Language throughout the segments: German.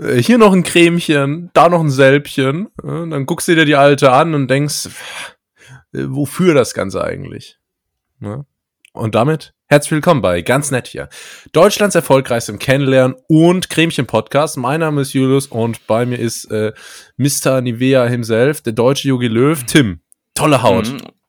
äh, hier noch ein Cremchen, da noch ein Sälbchen. Äh, dann guckst du dir die alte an und denkst, äh, wofür das Ganze eigentlich? Ja. Und damit herzlich willkommen bei Ganz Nett hier. Deutschlands erfolgreichstem Kennenlernen und Cremchen-Podcast. Mein Name ist Julius und bei mir ist äh, Mr. Nivea himself, der deutsche Yogi Löw, Tim. Tolle Haut. Mhm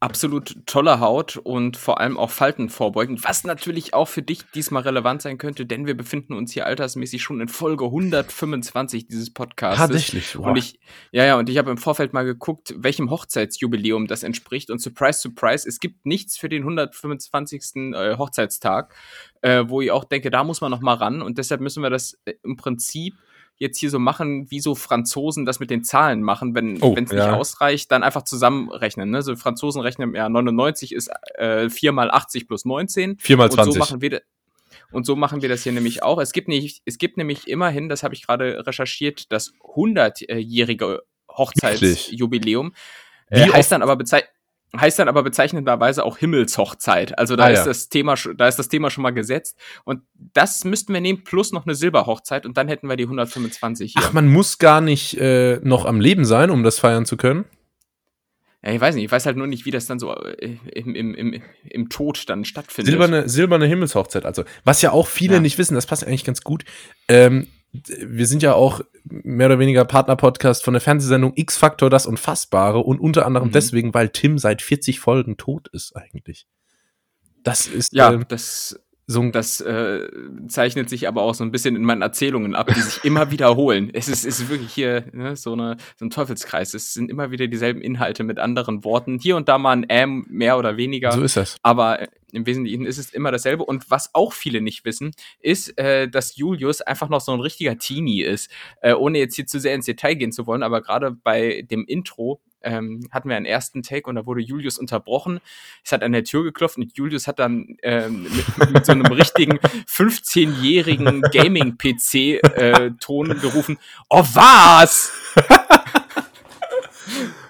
absolut tolle Haut und vor allem auch Falten vorbeugen, was natürlich auch für dich diesmal relevant sein könnte, denn wir befinden uns hier altersmäßig schon in Folge 125 dieses Podcasts. Tatsächlich. Wow. Und ich, ja, ja, und ich habe im Vorfeld mal geguckt, welchem Hochzeitsjubiläum das entspricht und surprise, surprise, es gibt nichts für den 125. Äh, Hochzeitstag, äh, wo ich auch denke, da muss man noch mal ran und deshalb müssen wir das äh, im Prinzip jetzt hier so machen, wie so Franzosen das mit den Zahlen machen. Wenn oh, es ja. nicht ausreicht, dann einfach zusammenrechnen. Ne? So Franzosen rechnen, ja, 99 ist äh, 4 mal 80 plus 19. 4 mal 20. Und so machen wir, und so machen wir das hier nämlich auch. Es gibt, nicht, es gibt nämlich immerhin, das habe ich gerade recherchiert, das 100-jährige Hochzeitsjubiläum. Äh, heißt dann aber bezeichnet heißt dann aber bezeichnenderweise auch Himmelshochzeit. Also da ah, ist ja. das Thema, da ist das Thema schon mal gesetzt. Und das müssten wir nehmen, plus noch eine Silberhochzeit und dann hätten wir die 125 hier. Ach, man muss gar nicht äh, noch am Leben sein, um das feiern zu können? Ja, ich weiß nicht, ich weiß halt nur nicht, wie das dann so äh, im, im, im, im Tod dann stattfindet. Silberne, silberne Himmelshochzeit, also. Was ja auch viele ja. nicht wissen, das passt eigentlich ganz gut. Ähm, wir sind ja auch mehr oder weniger Partner-Podcast von der Fernsehsendung X-Faktor das Unfassbare und unter anderem mhm. deswegen, weil Tim seit 40 Folgen tot ist eigentlich. Das ist ja, ähm, das so das äh, zeichnet sich aber auch so ein bisschen in meinen Erzählungen ab, die sich immer wiederholen. Es ist, ist wirklich hier ne, so, eine, so ein Teufelskreis. Es sind immer wieder dieselben Inhalte mit anderen Worten. Hier und da mal ein M mehr oder weniger. So ist das. Aber im Wesentlichen ist es immer dasselbe. Und was auch viele nicht wissen, ist, äh, dass Julius einfach noch so ein richtiger Teenie ist. Äh, ohne jetzt hier zu sehr ins Detail gehen zu wollen, aber gerade bei dem Intro ähm, hatten wir einen ersten Take und da wurde Julius unterbrochen. Es hat an der Tür geklopft und Julius hat dann ähm, mit, mit, so einem richtigen 15-jährigen Gaming-PC-Ton äh, gerufen, oh was?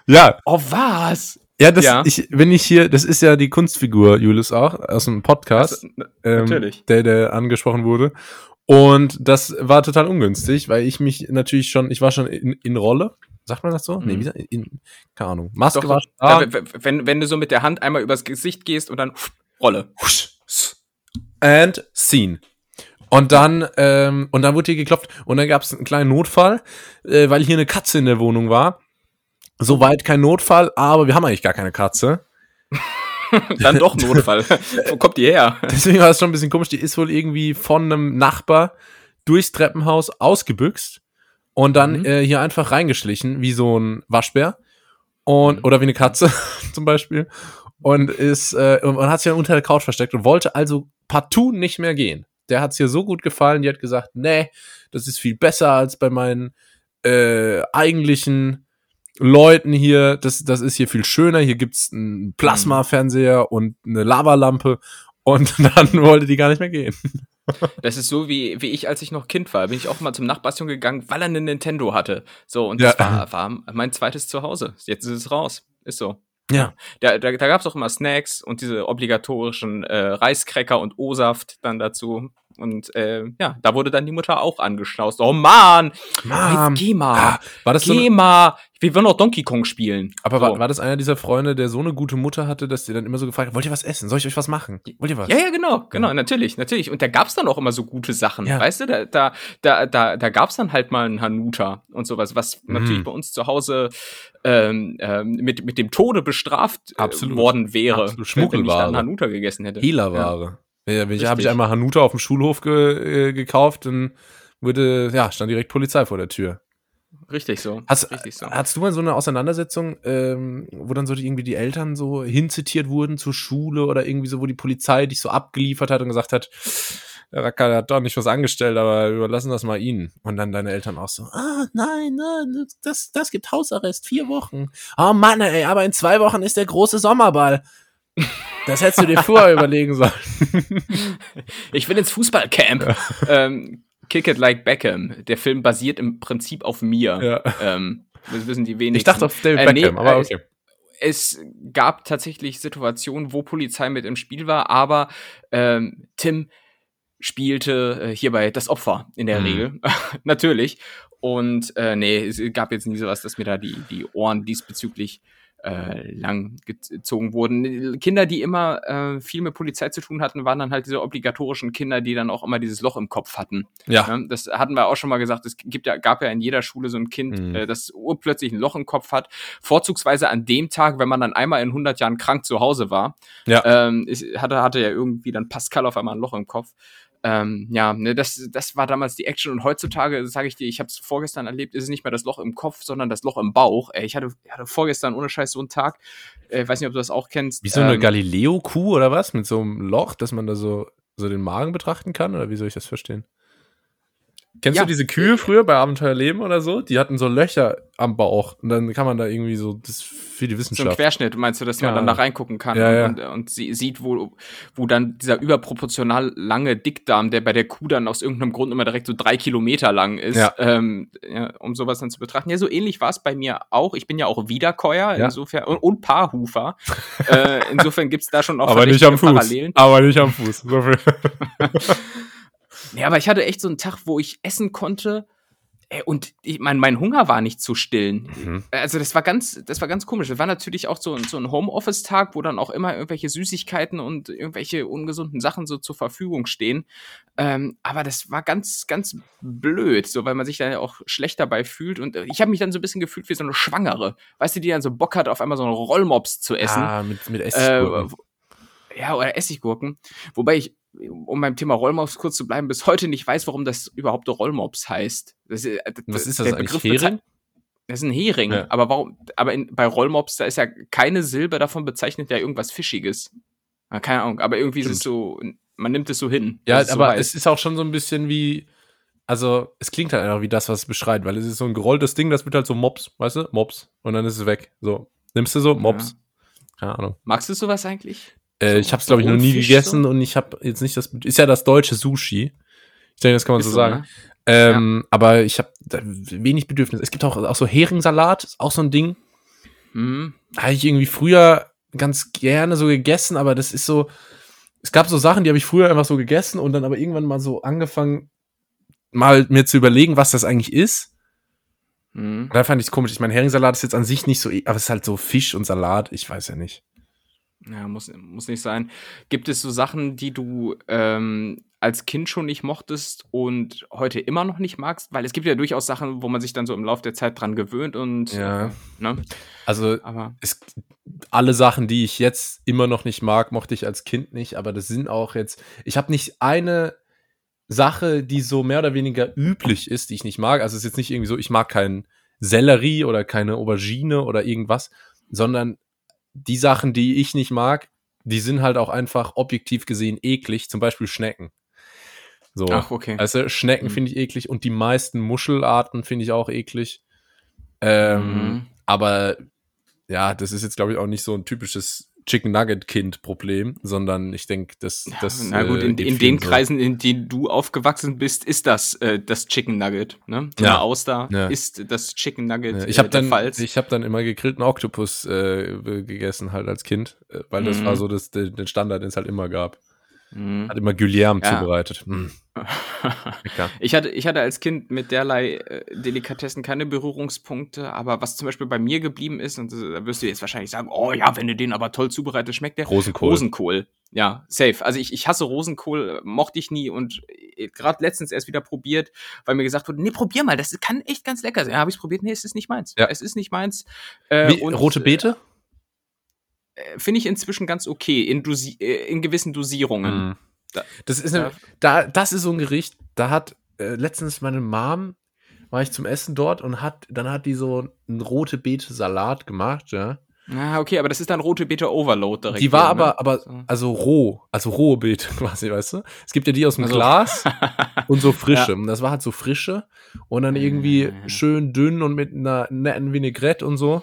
ja. Oh was? Ja, das, ja. Ich, wenn ich hier, das ist ja die Kunstfigur, Julius auch, aus dem Podcast, also, ähm, der, der angesprochen wurde. Und das war total ungünstig, weil ich mich natürlich schon, ich war schon in, in Rolle Sagt man das so? Mhm. Nee, wie, in, keine Ahnung. Maske Doch, war da, wenn, wenn du so mit der Hand einmal übers Gesicht gehst und dann Rolle. And scene. Und dann, ähm, und dann wurde hier geklopft und dann gab es einen kleinen Notfall, äh, weil hier eine Katze in der Wohnung war. Soweit kein Notfall, aber wir haben eigentlich gar keine Katze. dann doch Notfall. Wo kommt die her? Deswegen war es schon ein bisschen komisch. Die ist wohl irgendwie von einem Nachbar durchs Treppenhaus ausgebüxt und dann mhm. äh, hier einfach reingeschlichen, wie so ein Waschbär. Und, mhm. oder wie eine Katze zum Beispiel. Und ist, äh, und hat sich dann unter der Couch versteckt und wollte also partout nicht mehr gehen. Der hat es ihr so gut gefallen, die hat gesagt, nee, das ist viel besser als bei meinen äh, eigentlichen Leuten hier. Das, das ist hier viel schöner. Hier gibt's einen Plasmafernseher und eine Lavalampe. Und dann wollte die gar nicht mehr gehen. Das ist so wie, wie ich, als ich noch Kind war. Bin ich auch mal zum Nachbarsjungen gegangen, weil er eine Nintendo hatte. So, und das war, war mein zweites Zuhause. Jetzt ist es raus. Ist so. Ja. Da, da, da gab es auch immer Snacks und diese obligatorischen äh, Reiskräcker und O-Saft dann dazu. Und äh, ja, da wurde dann die Mutter auch angeschnaust. Oh Mann! Mom. Geh mal! Ah, war das geh so mal! Wir wollen auch Donkey Kong spielen. Aber so. war, war das einer dieser Freunde, der so eine gute Mutter hatte, dass der dann immer so gefragt hat, wollt ihr was essen? Soll ich euch was machen? Wollt ihr was? Ja, ja, genau, genau, ja. natürlich, natürlich. Und da gab's dann auch immer so gute Sachen, ja. weißt du? Da, da, da, da, da gab's dann halt mal einen Hanuta und sowas, was mhm. natürlich bei uns zu Hause ähm, ähm, mit, mit dem Tode bestraft äh, worden wäre, Absolut. wenn ich dann Hanuta gegessen hätte. Hehlerware. Ja. Ja, habe ich einmal Hanuta auf dem Schulhof ge, äh, gekauft, dann wurde, ja, stand direkt Polizei vor der Tür. Richtig so. Hast, Richtig so. hast du mal so eine Auseinandersetzung, ähm, wo dann so die, irgendwie die Eltern so hinzitiert wurden zur Schule oder irgendwie so, wo die Polizei dich so abgeliefert hat und gesagt hat, der Racker der hat doch nicht was angestellt, aber überlassen das mal ihnen. Und dann deine Eltern auch so, ah, nein, nein, das, das gibt Hausarrest, vier Wochen. Oh Mann, ey, aber in zwei Wochen ist der große Sommerball. Das hättest du dir vorher überlegen sollen. Ich will ins Fußballcamp. Ähm, Kick It Like Beckham. Der Film basiert im Prinzip auf mir. Ja. Ähm, das wissen die wenigsten. Ich dachte auf David äh, Beckham, nee, aber okay. Es gab tatsächlich Situationen, wo Polizei mit im Spiel war, aber ähm, Tim, spielte äh, hierbei das Opfer in der Mhm. Regel. Natürlich. Und äh, nee, es gab jetzt nie sowas, dass mir da die, die Ohren diesbezüglich äh, lang gezogen wurden. Kinder, die immer äh, viel mit Polizei zu tun hatten, waren dann halt diese obligatorischen Kinder, die dann auch immer dieses Loch im Kopf hatten. Ja. Ne? Das hatten wir auch schon mal gesagt. Es gibt ja, gab ja in jeder Schule so ein Kind, Mhm. äh, das urplötzlich ein Loch im Kopf hat. Vorzugsweise an dem Tag, wenn man dann einmal in 100 Jahren krank zu Hause war. Ja. Ähm, ich hatte, hatte ja irgendwie dann Pascal auf einmal ein Loch im Kopf. Ähm, ja, ne, das, das war damals die Action und heutzutage, sage ich dir, ich habe es vorgestern erlebt, ist es nicht mehr das Loch im Kopf, sondern das Loch im Bauch. Ey, ich hatte, hatte vorgestern ohne Scheiß so einen Tag, äh, weiß nicht, ob du das auch kennst. Wie so eine ähm, Galileo-Kuh oder was? Mit so einem Loch, dass man da so, so den Magen betrachten kann? Oder wie soll ich das verstehen? Kennst Ja. du diese Kühe früher bei Abenteuerleben oder so? Die hatten so Löcher am Bauch und dann kann man da irgendwie so, das ist für die So ein Wissenschaft. Querschnitt, meinst du, dass man Ja. dann da reingucken kann Ja, ja. und, und sie sieht, wo, wo dann dieser überproportional lange Dickdarm, der bei der Kuh dann aus irgendeinem Grund immer direkt so drei Kilometer lang ist, ähm, um sowas dann zu betrachten. Ja, so ähnlich war es bei mir auch. Ich bin ja auch Wiederkäuer, insofern, und, und Paarhufer. äh, insofern gibt's da schon auch aber nicht am Fuß. Parallelen. Aber nicht am Fuß. So Ja, aber ich hatte echt so einen Tag, wo ich essen konnte. Ey, und ich mein, mein Hunger war nicht zu stillen. Mhm. Also das war ganz, das war ganz komisch. Das war natürlich auch so, ein- so ein Homeoffice-Tag, wo dann auch immer irgendwelche Süßigkeiten und irgendwelche ungesunden Sachen so zur Verfügung stehen. Ähm, aber das war ganz, ganz blöd, so weil man sich dann ja auch schlecht dabei fühlt. Und äh, ich habe mich dann so ein bisschen gefühlt wie so eine Schwangere, weißt du, die dann so Bock hat, auf einmal so einen Rollmops zu essen. Ah, mit, mit Äh, Essiggurken. wo- ja, oder Essiggurken. Wobei ich, um beim Thema Rollmops kurz zu bleiben, bis heute nicht weiß, warum das überhaupt Rollmops heißt. Das, äh, Was ist das eigentlich? Begriff Hering? Das ist ein Hering. Ja. Aber warum, aber in, bei Rollmops, da ist ja keine Silbe davon bezeichnet, ja irgendwas Fischiges. Ja, keine Ahnung, aber irgendwie ist es so, man nimmt es so hin. Ja, es so aber heißt. es ist auch schon so ein bisschen wie, also es klingt halt einfach wie das, was es beschreibt, weil es ist so ein gerolltes Ding, das wird halt so Mops, weißt du? Mops. Und dann ist es weg. So. Nimmst du so? Mops. Keine Ahnung. Magst du sowas eigentlich? Äh, So ich habe es, glaube ich, noch nie Fisch gegessen und ich habe jetzt nicht das. Ist ja das deutsche Sushi. Ich denke, das kann man Ist so so, sagen. ne? Ähm, Aber ich habe wenig Bedürfnis. Es gibt auch, auch so Heringssalat, ist auch so ein Ding. Mhm. Habe ich irgendwie früher ganz gerne so gegessen, aber das ist so. Es gab so Sachen, die habe ich früher einfach so gegessen und dann aber irgendwann mal so angefangen, mal mir zu überlegen, was das eigentlich ist. Mhm. Da fand ich es komisch. Ich meine, Heringssalat ist jetzt an sich nicht so, e- aber es ist halt so Fisch und Salat. Ich weiß ja nicht. Ja, muss, muss nicht sein. Gibt es so Sachen, die du ähm, als Kind schon nicht mochtest und heute immer noch nicht magst? Weil es gibt ja durchaus Sachen, wo man sich dann so im Laufe der Zeit dran gewöhnt und Ja. ne? Also es, alle Sachen, die ich jetzt immer noch nicht mag, mochte ich als Kind nicht, aber das sind auch jetzt, ich habe nicht eine Sache, die so mehr oder weniger üblich ist, die ich nicht mag. Also es ist jetzt nicht irgendwie so, ich mag keinen Sellerie oder keine Aubergine oder irgendwas, sondern die Sachen, die ich nicht mag, die sind halt auch einfach objektiv gesehen eklig, zum Beispiel Schnecken. So. ach, okay. Also Schnecken Mhm. finde ich eklig und die meisten Muschelarten finde ich auch eklig. Ähm, Mhm. Aber ja, das ist jetzt, glaube ich, auch nicht so ein typisches Chicken Nugget Kind Problem, sondern ich denke, dass das Na gut, äh, in, in den so. Kreisen, in denen du aufgewachsen bist, ist das äh, das Chicken Nugget. Ne? Ja. Ja. Auster Ja. ist das Chicken Nugget. Ja, ich habe äh, dann, Pfalz. ich habe dann immer gegrillten Oktopus äh, gegessen halt als Kind, äh, weil das Mhm. war so das, der Standard, den es halt immer gab. Mhm. Hat immer Guillerme Ja. zubereitet. Lecker. Ich hatte, ich hatte als Kind mit derlei äh, Delikatessen keine Berührungspunkte, aber was zum Beispiel bei mir geblieben ist, und äh, da wirst du jetzt wahrscheinlich sagen, oh ja, wenn du den aber toll zubereitest, schmeckt der. Rosenkohl. Rosenkohl. Ja, safe. Also ich, ich hasse Rosenkohl, äh, mochte ich nie und gerade letztens erst wieder probiert, weil mir gesagt wurde, nee, probier mal, das kann echt ganz lecker sein. Ja, habe ich probiert, nee, es ist nicht meins. Ja. Es ist nicht meins. Äh, Wie, und, rote Beete? Äh, Finde ich inzwischen ganz okay, in, Dosi äh, in gewissen Dosierungen. Da- Das ist, eine, da, das ist so ein Gericht, da hat äh, letztens meine Mom, war ich zum Essen dort und hat, dann hat die so einen rote Beete Salat gemacht, ja. Ah, okay, aber das ist dann rote Beete Overload direkt. Die war aber, ne? aber, So. also roh, also rohe Beete quasi, weißt du? Es gibt ja die aus dem Also- Glas und so frische. Und das war halt so frische und dann irgendwie Mhm. schön dünn und mit einer netten Vinaigrette und so.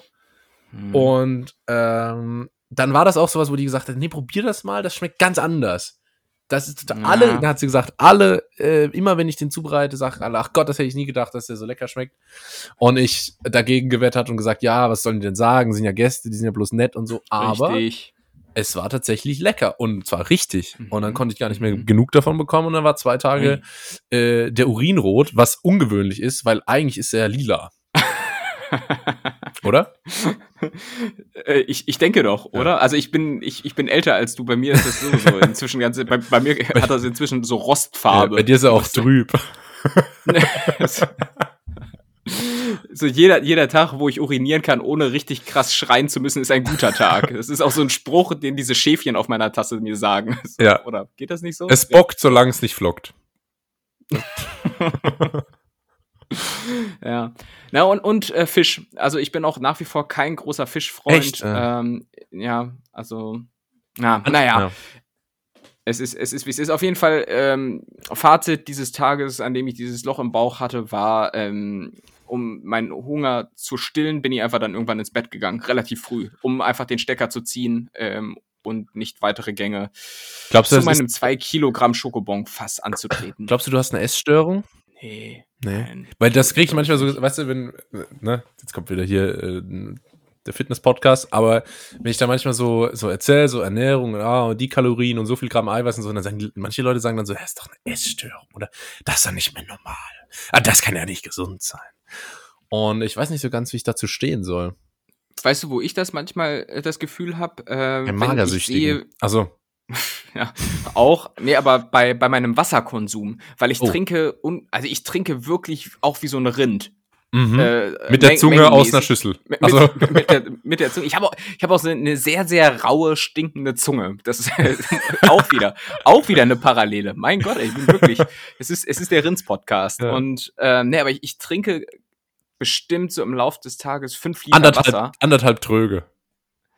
Hm. Und ähm, dann war das auch sowas, wo die gesagt hat, nee, probier das mal, das schmeckt ganz anders. Das ist Ja. alle, dann hat sie gesagt, alle, äh, immer wenn ich den zubereite, sagen alle, ach Gott, das hätte ich nie gedacht, dass der so lecker schmeckt. Und ich dagegen gewettert und gesagt, ja, was sollen die denn sagen? Sind ja Gäste, die sind ja bloß nett und so. Aber Richtig. es war tatsächlich lecker und zwar richtig. Und dann Mhm. konnte ich gar nicht mehr Mhm. genug davon bekommen und dann war zwei Tage äh, der Urin rot, was ungewöhnlich ist, weil eigentlich ist er lila, oder? Äh, ich, ich denke doch, oder? Also ich bin, ich, ich bin älter als du. Bei mir ist das sowieso inzwischen ganz, bei, bei mir hat das inzwischen so Ja, Rostfarbe. bei dir ist er auch trüb. so jeder, jeder Tag, wo ich urinieren kann, ohne richtig krass schreien zu müssen, ist ein guter Tag. Das ist auch so ein Spruch, den diese Schäfchen auf meiner Tasse mir sagen. Ja. Oder geht das nicht so? Es bockt, solange es nicht flockt. Ja. Na und, und äh, Fisch. Also ich bin auch nach wie vor kein großer Fischfreund. Echt? Ja. Ähm, ja, also. Na, naja. Es ist, es ist, wie es ist. Auf jeden Fall, ähm, Fazit dieses Tages, an dem ich dieses Loch im Bauch hatte, war, ähm, um meinen Hunger zu stillen, bin ich einfach dann irgendwann ins Bett gegangen, relativ früh, um einfach den Stecker zu ziehen ähm, und nicht weitere Gänge Glaubst du, zu meinem ist, 2 Kilogramm Schokobon-Fass anzutreten. glaubst du, du hast eine Essstörung? nee, Nee. nein. Weil das kriege ich manchmal so, weißt du, wenn, ne, jetzt kommt wieder hier äh, der Fitness-Podcast, aber wenn ich da manchmal so, so erzähle, so Ernährung, ah, und die Kalorien und so viel Gramm Eiweiß und so, dann sagen manche Leute sagen dann so, das ist doch eine Essstörung oder das ist doch nicht mehr normal. Ah, das kann ja nicht gesund sein. Und ich weiß nicht so ganz, wie ich dazu stehen soll. Weißt du, wo ich das manchmal äh, das Gefühl habe? Äh, Ein wenn ich Magersüchtigen. sehe, Also, ja, auch, nee, aber bei, bei meinem Wasserkonsum, weil ich Oh. trinke, un, also ich trinke wirklich auch wie so ein Rind. mhm. Äh, mit der Zunge aus einer Schüssel. Mit, Also, mit, mit, der, mit der Zunge. Ich habe auch, ich hab auch so eine sehr, sehr raue, stinkende Zunge. Das ist auch wieder, auch wieder eine Parallele. Mein Gott, ey, ich bin wirklich, es ist, es ist der Rins-Podcast. Ja. Und, ähm, nee, aber ich, ich trinke bestimmt so im Lauf des Tages fünf Liter anderthalb, Wasser. anderthalb Tröge.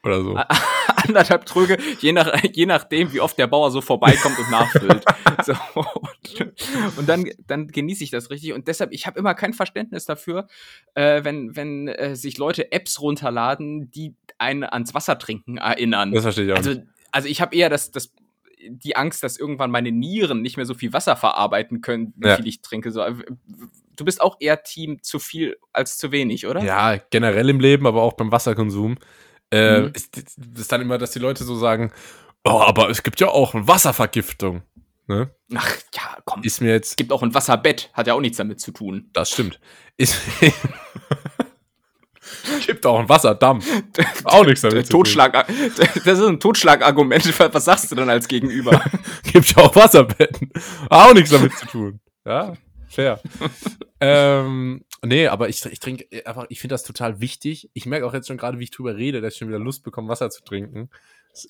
Oder so. anderthalb Tröge, je, nach, je nachdem, wie oft der Bauer so vorbeikommt und nachfüllt. so, und, und dann, dann genieße ich das richtig. Und deshalb, ich habe immer kein Verständnis dafür, äh, wenn, wenn äh, sich Leute Apps runterladen, die einen ans Wasser trinken erinnern. Das verstehe ich auch also, also ich habe eher das, das, die Angst, dass irgendwann meine Nieren nicht mehr so viel Wasser verarbeiten können, wie Ja. viel ich trinke. So, du bist auch eher Team zu viel als zu wenig, oder? Ja, generell im Leben, aber auch beim Wasserkonsum. Äh, Mhm. ist, ist dann immer, dass die Leute so sagen, oh, aber es gibt ja auch Wasservergiftung. Ne? Ach ja, komm. Ist mir jetzt, gibt auch ein Wasserbett, hat ja auch nichts damit zu tun. das stimmt. Ist, gibt auch einen Wasserdamm. Auch nichts damit zu tun. Totschlag, das ist ein Totschlagargument. Was sagst du denn als Gegenüber? Gibt ja auch Wasserbetten. Auch nichts damit zu tun. Ja, fair. ähm, nee, aber ich, ich trinke einfach, ich finde das total wichtig. Ich merke auch jetzt schon gerade, wie ich drüber rede, dass ich schon wieder Lust bekomme, Wasser zu trinken.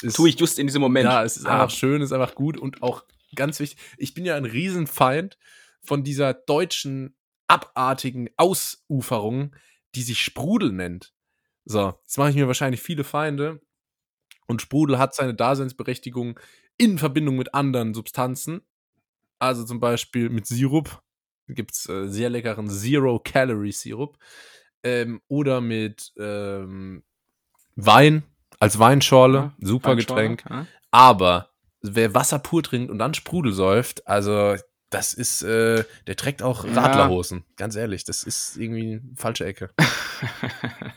Ist, Tue ich just in diesem Moment. Ja, es ist Ah. einfach schön, es ist einfach gut und auch ganz wichtig. Ich bin ja ein Riesenfeind von dieser deutschen abartigen Ausuferung, die sich Sprudel nennt. So, jetzt mache ich mir wahrscheinlich viele Feinde und Sprudel hat seine Daseinsberechtigung in Verbindung mit anderen Substanzen. Also zum Beispiel mit Sirup. Gibt es äh, sehr leckeren Zero-Calorie-Sirup. Ähm, oder mit ähm, Wein als Weinschorle. Ja, super Weinschorle, Getränk. ja. Aber wer Wasser pur trinkt und dann Sprudel säuft, also das ist, äh, der trägt auch Ja. Radlerhosen. Ganz ehrlich, das ist irgendwie eine falsche Ecke.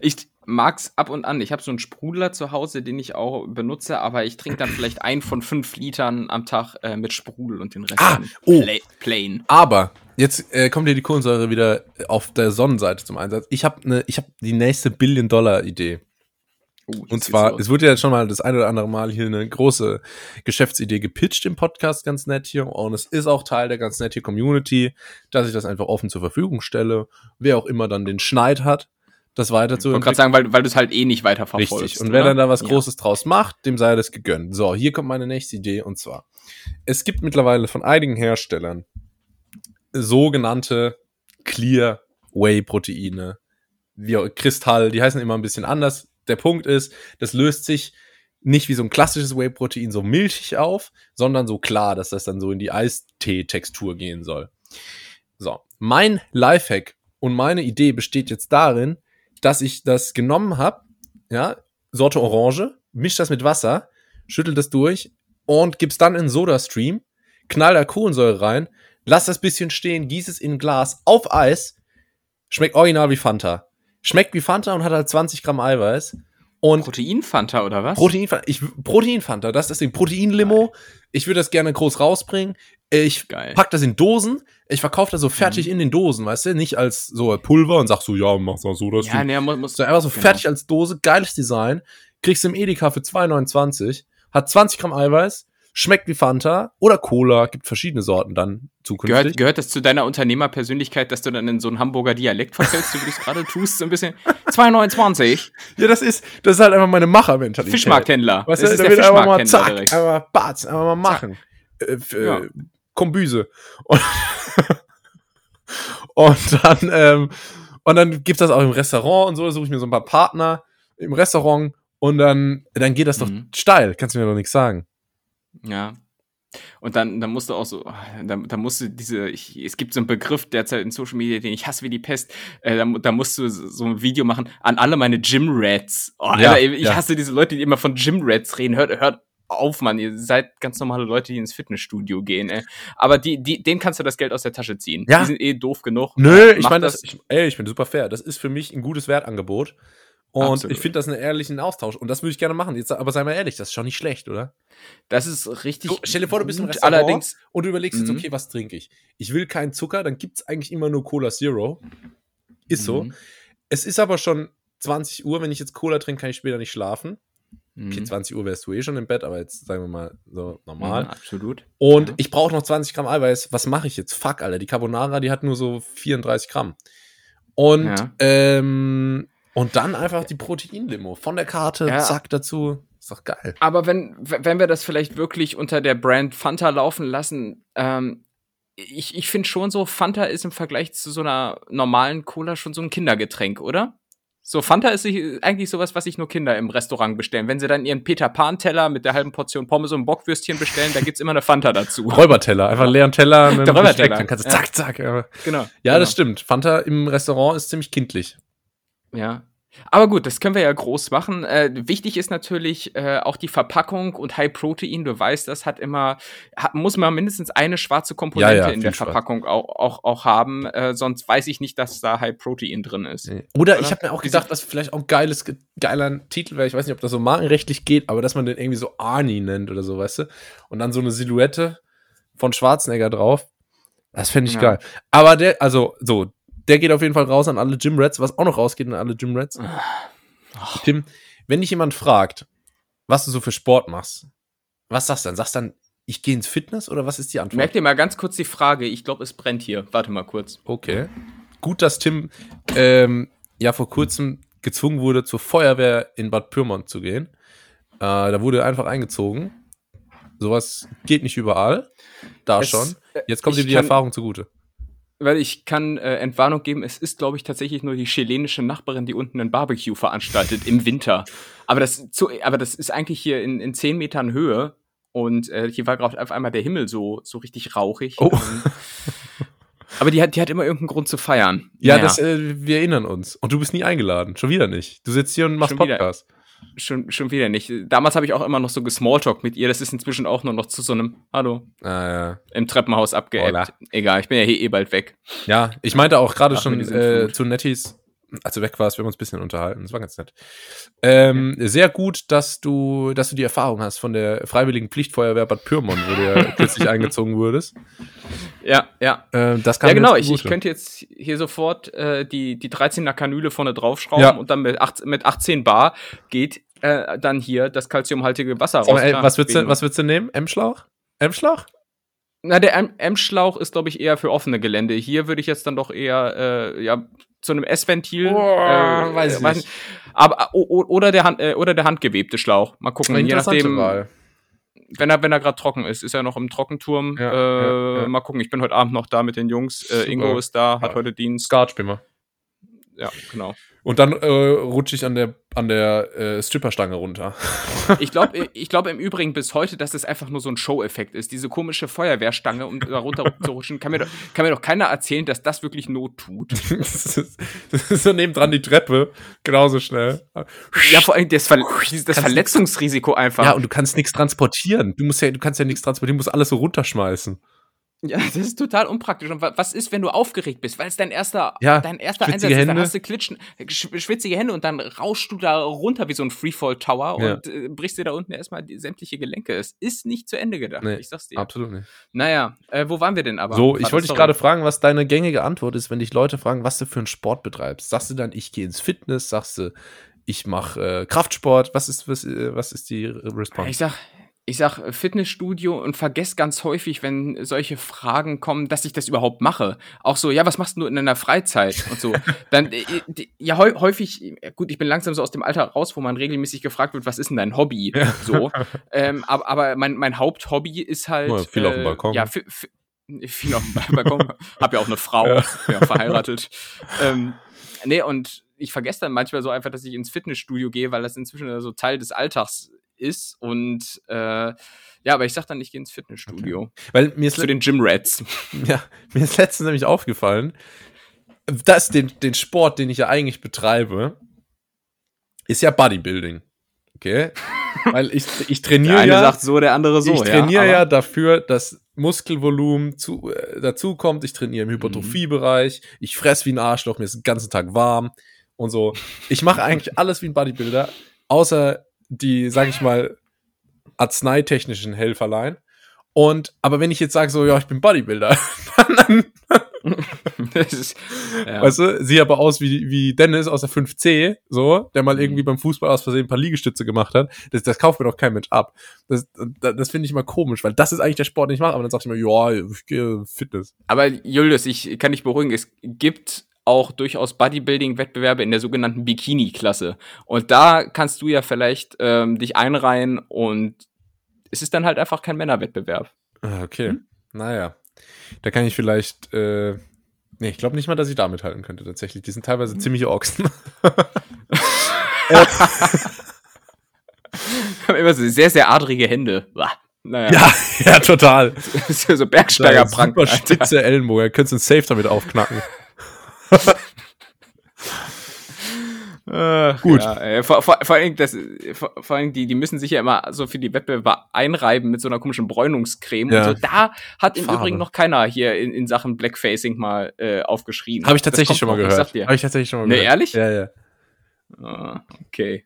Ich mag's ab und an. Ich habe so einen Sprudler zu Hause, den ich auch benutze, aber ich trinke dann vielleicht einen von fünf Litern am Tag äh, mit Sprudel und den Rest Ah, oh. pla plain. Aber jetzt äh, kommt hier die Kohlensäure wieder auf der Sonnenseite zum Einsatz. Ich habe ne, ich habe die nächste Billion-Dollar-Idee. Oh, Und zwar, es wurde ja schon mal das ein oder andere Mal hier eine große Geschäftsidee gepitcht im Podcast, ganz nett hier. Und es ist auch Teil der ganz nett hier Community, dass ich das einfach offen zur Verfügung stelle. Wer auch immer dann den Schneid hat, das weiter zu ich wollte gerade sagen, weil, weil du es halt eh nicht weiter verfolgst. Richtig. Und wer oder? dann da was Ja. Großes draus macht, dem sei das gegönnt. So, hier kommt meine nächste Idee und zwar: Es gibt mittlerweile von einigen Herstellern sogenannte Clear Whey Proteine. Wie Kristall, die heißen immer ein bisschen anders. Der Punkt ist, das löst sich nicht wie so ein klassisches Whey Protein so milchig auf, sondern so klar, dass das dann so in die Eistee-Textur gehen soll. So, mein Lifehack und meine Idee besteht jetzt darin, dass ich das genommen habe, ja, Sorte Orange, misch das mit Wasser, schüttel das durch und gib's dann in Soda-Stream, knall da Kohlensäure rein, lass das bisschen stehen, gieß es in ein Glas auf Eis, schmeckt original wie Fanta. Schmeckt wie Fanta und hat halt 20 Gramm Eiweiß Und Proteinfanta oder was? Proteinfanta, ich, Proteinfanta, das ist das Ding. Proteinlimo. Ich würde das gerne groß rausbringen. Ich Geil. pack das in Dosen. Ich verkaufe das so fertig Mhm. in den Dosen, weißt du? Nicht als so Pulver und sag so, ja, mach mal so, das ja, nee, muss, muss so einfach so genau. fertig als Dose, geiles Design. Kriegst du im Edeka für 2,29. Hat 20 Gramm Eiweiß. Schmeckt wie Fanta oder Cola. Gibt verschiedene Sorten dann zukünftig. Gehört, gehört das zu deiner Unternehmerpersönlichkeit, dass du dann in so einen Hamburger Dialekt verfällst, so wie du es gerade tust, so ein bisschen? 2,29, ja, das ist, das ist halt einfach meine Machermentalität. Fischmarkthändler. Weißt das du, ist da der einfach mal zack, direkt. einfach batz, einfach mal machen. Äh, f- Ja. äh, Kombüse. Und, und dann, ähm, und dann gibt's das auch im Restaurant und so, da suche ich mir so ein paar Partner im Restaurant und dann, dann geht das doch Mhm. steil. Kannst du mir doch nichts sagen. Ja. Und dann, dann musst du auch so, dann, dann musst du diese, ich, es gibt so einen Begriff derzeit in Social Media, den ich hasse wie die Pest, äh, da, da musst du so ein Video machen an alle meine Gym Rats. Oh, Ja, Alter, ich ja. hasse diese Leute, die immer von Gym Rats reden. Hört, hört auf, Mann. Ihr seid ganz normale Leute, die ins Fitnessstudio gehen, ey. Aber die, die, denen kannst du das Geld aus der Tasche ziehen. Ja. Die sind eh doof genug. Nö, ich meine das, ich, ey, ich bin super fair. Das ist für mich ein gutes Wertangebot. Und Absolut. ich finde das einen ehrlichen Austausch. Und das würde ich gerne machen. Jetzt, aber sei mal ehrlich, das ist schon nicht schlecht, oder? Das ist richtig. So, stell dir vor, du bist im. Restaurant Allerdings, und du überlegst Mhm. jetzt, okay, was trinke ich? Ich will keinen Zucker, dann gibt's eigentlich immer nur Cola Zero. Ist so. Mhm. Es ist aber schon 20 Uhr. Wenn ich jetzt Cola trinke, kann ich später nicht schlafen. Okay, Mhm. 20 Uhr wärst du eh schon im Bett, aber jetzt sagen wir mal so normal. Mhm, absolut. Und Ja. ich brauche noch 20 Gramm Eiweiß. Was mache ich jetzt? Fuck, Alter. Die Carbonara, die hat nur so 34 Gramm. Und, Ja. ähm, und dann einfach die Proteinlimo von der Karte, Ja. zack, dazu. Ist doch geil. Aber wenn, wenn wir das vielleicht wirklich unter der Brand Fanta laufen lassen, ähm, ich, ich finde schon so, Fanta ist im Vergleich zu so einer normalen Cola schon so ein Kindergetränk, oder? So, Fanta ist eigentlich sowas, was sich nur Kinder im Restaurant bestellen. Wenn sie dann ihren Peter Pan-Teller mit der halben Portion Pommes und Bockwürstchen bestellen, da gibt's immer eine Fanta dazu. Räuberteller, einfach leeren Teller mit Der Räuberteller, dann kannst du zack, zack. Ja, Genau. ja genau. das stimmt. Fanta im Restaurant ist ziemlich kindlich. Ja. Aber gut, das können wir ja groß machen. Äh, wichtig ist natürlich äh, auch die Verpackung und High Protein. Du weißt, das hat immer, hat, muss man mindestens eine schwarze Komponente Ja, ja, in der schwarz. Verpackung auch, auch, auch haben. Äh, sonst weiß ich nicht, dass da High Protein drin ist. Oder, Oder? ich habe mir auch gedacht, was vielleicht auch ein geiles, ge- geiler Titel wäre. Ich weiß nicht, ob das so markenrechtlich geht, aber dass man den irgendwie so Arnie nennt oder so, weißt du? Und dann so eine Silhouette von Schwarzenegger drauf. Das fände ich Ja. geil. Aber der, also, so, der geht auf jeden Fall raus an alle Gym Rats, was auch noch rausgeht an alle Gym Rats. Tim, wenn dich jemand fragt, was du so für Sport machst, was sagst du dann? Sagst du dann, ich gehe ins Fitness oder was ist die Antwort? Merk dir mal ganz kurz die Frage. Ich glaube, es brennt hier. Warte mal kurz. Okay. Gut, dass Tim ähm, ja vor kurzem gezwungen wurde, zur Feuerwehr in Bad Pyrmont zu gehen. Äh, da wurde er einfach eingezogen. Sowas geht nicht überall. Da Es- schon. Jetzt kommt ihm die kann- Erfahrung zugute. Weil ich kann äh, Entwarnung geben, es ist, glaube ich, tatsächlich nur die chilenische Nachbarin, die unten ein Barbecue veranstaltet im Winter. Aber das, zu, aber das ist eigentlich hier in, in 10 Metern Höhe. Und äh, hier war gerade auf einmal der Himmel so, so richtig rauchig. Oh. Ähm, aber die hat, die hat immer irgendeinen Grund zu feiern. Ja, Naja, das, äh, wir erinnern uns. Und du bist nie eingeladen. Schon wieder nicht. Du sitzt hier und machst Schon wieder. Schon, schon wieder nicht. Damals habe ich auch immer noch so gesmalltalk mit ihr. Das ist inzwischen auch nur noch zu so einem Hallo Ah, ja. im Treppenhaus abgeebbt. Egal, ich bin ja hier eh bald weg. ja, ich meinte auch gerade schon äh, zu Nettis, als du weg warst, wir haben uns ein bisschen unterhalten. Das war ganz nett. Ähm, Sehr gut, dass du, dass du die Erfahrung hast von der Freiwilligen Pflichtfeuerwehr Bad Pyrmont, wo du ja kürzlich eingezogen wurdest. Ja, ja. Ähm, das kann Ja, genau. Ich, ich könnte jetzt hier sofort äh, die, die 13er Kanüle vorne draufschrauben Ja. und dann mit, 18, mit 18 Bar geht äh, dann hier das kalziumhaltige Wasser raus. ey, was würdest du, was würdest du nehmen? M-Schlauch? M-Schlauch? Na, der M-Schlauch ist, glaube ich, eher für offene Gelände. Hier würde ich jetzt dann doch eher äh, ja, zu einem S-Ventil. äh, Boah, weiß ich nicht. Aber, oder, der Hand, äh, oder der handgewebte Schlauch. Mal gucken. Je nachdem, wenn er, wenn er gerade trocken ist, ist er noch im Trockenturm. Ja, äh, ja, ja. Mal gucken, ich bin heute Abend noch da mit den Jungs. Äh. Ingo ist da, hat heute Dienst. Skat spielen wir. Ja, genau. Und dann äh, rutsche ich an der, an der äh, Stripperstange runter. Ich glaube ich glaub im Übrigen bis heute, dass es einfach nur so ein Show-Effekt ist. Diese komische Feuerwehrstange, um da runter zu rutschen, kann mir, doch, kann mir doch keiner erzählen, dass das wirklich Not tut. das, ist, das ist so nebendran die Treppe. Genauso schnell. Ja, vor allem das, Ver das Verletzungsrisiko einfach. Ja, und du kannst nichts transportieren. Du musst ja, du kannst ja nichts transportieren, du musst alles so runterschmeißen. Ja, das ist total unpraktisch. Und was ist, wenn du aufgeregt bist, weil es dein erster, Ja, dein erster Einsatz ist, dann Hände. hast du klitschen, sch- schwitzige Hände und dann rauschst du da runter wie so ein Freefall-Tower Ja. und äh, brichst dir da unten erstmal die sämtliche Gelenke. Es ist nicht zu Ende gedacht, Nee, ich sag's dir. Absolut nicht. Naja, äh, wo waren wir denn aber? So, ich Warte, wollte dich gerade fragen, was deine gängige Antwort ist, wenn dich Leute fragen, was du für einen Sport betreibst. Sagst du dann, ich gehe ins Fitness? Sagst du, ich mache äh, Kraftsport? Was ist, was, äh, was ist die Re- Response? Ich sag, ich sag äh, Fitnessstudio und vergesse ganz häufig, wenn solche Fragen kommen, dass ich das überhaupt mache. Auch so, ja, was machst du in deiner Freizeit und so. Dann, äh, ja, häu- häufig, äh, gut, ich bin langsam so aus dem Alter raus, wo man regelmäßig gefragt wird, was ist denn dein Hobby? So. ähm, aber, aber mein, mein Haupthobby ist halt. Ja, viel auf dem Balkon. Ja, viel auf dem Ba- Balkon. Hab ja auch eine Frau, Ja. ja verheiratet. ähm, nee, und ich vergesse dann manchmal so einfach, dass ich ins Fitnessstudio gehe, weil das inzwischen so Teil des Alltags ist. Und äh, ja, aber ich sag dann, ich gehe ins Fitnessstudio. Weil mir ist, Zu den Gym Rats. ja, mir ist letztens nämlich aufgefallen, dass den, den Sport, den ich ja eigentlich betreibe, ist ja Bodybuilding. Okay? Weil ich, ich trainiere ja. so, der andere ich trainiere aber- ja, dafür, dass Muskelvolumen zu, äh, dazu kommt. Ich trainiere im Hypertrophiebereich. Ich fress wie ein Arschloch. Mir ist den ganzen Tag warm und so. Ich mache eigentlich alles wie ein Bodybuilder, außer die, sag ich mal, arzneitechnischen Helferlein. Und, aber wenn ich jetzt sage, so, ja, ich bin Bodybuilder, dann, ist, ja. weißt du, sehe aber aus wie, wie Dennis aus der 5C, so, der mal Mhm. irgendwie beim Fußball aus Versehen ein paar Liegestütze gemacht hat. Das, das kauft mir doch kein Mensch ab. Das, das, das finde ich immer komisch, weil das ist eigentlich der Sport, den ich mache. Aber dann sag ich immer, ja, ich gehe Fitness. Aber Julius, ich kann dich beruhigen, es gibt auch durchaus Bodybuilding-Wettbewerbe in der sogenannten Bikini-Klasse. Und da kannst du ja vielleicht ähm, dich einreihen und es ist dann halt einfach kein Männerwettbewerb. Ah, okay. Hm? Naja. Da kann ich vielleicht, äh, nee, ich glaube nicht mal, dass ich da mithalten könnte, tatsächlich. Die sind teilweise Hm. ziemliche Ochsen. haben immer so sehr, sehr adrige Hände. Naja, ja, ja, total. das ist ja so Bergsteigerprank. Super spitze Ellenbogen. Da könntest du einen Safe damit aufknacken. Äh, Gut. Ja, äh, vor, vor, vor allem, das, vor, vor allem die, die müssen sich ja immer so für die Wettbewerbe einreiben mit so einer komischen Bräunungscreme Ja. und so. Da hat im Farbe. Übrigen noch keiner hier in, in Sachen Blackfacing mal äh, aufgeschrieben. Habe ich tatsächlich schon mal noch, gehört. Habe ich tatsächlich schon mal Nee, gehört. ehrlich? Ja, ja. Ah, okay.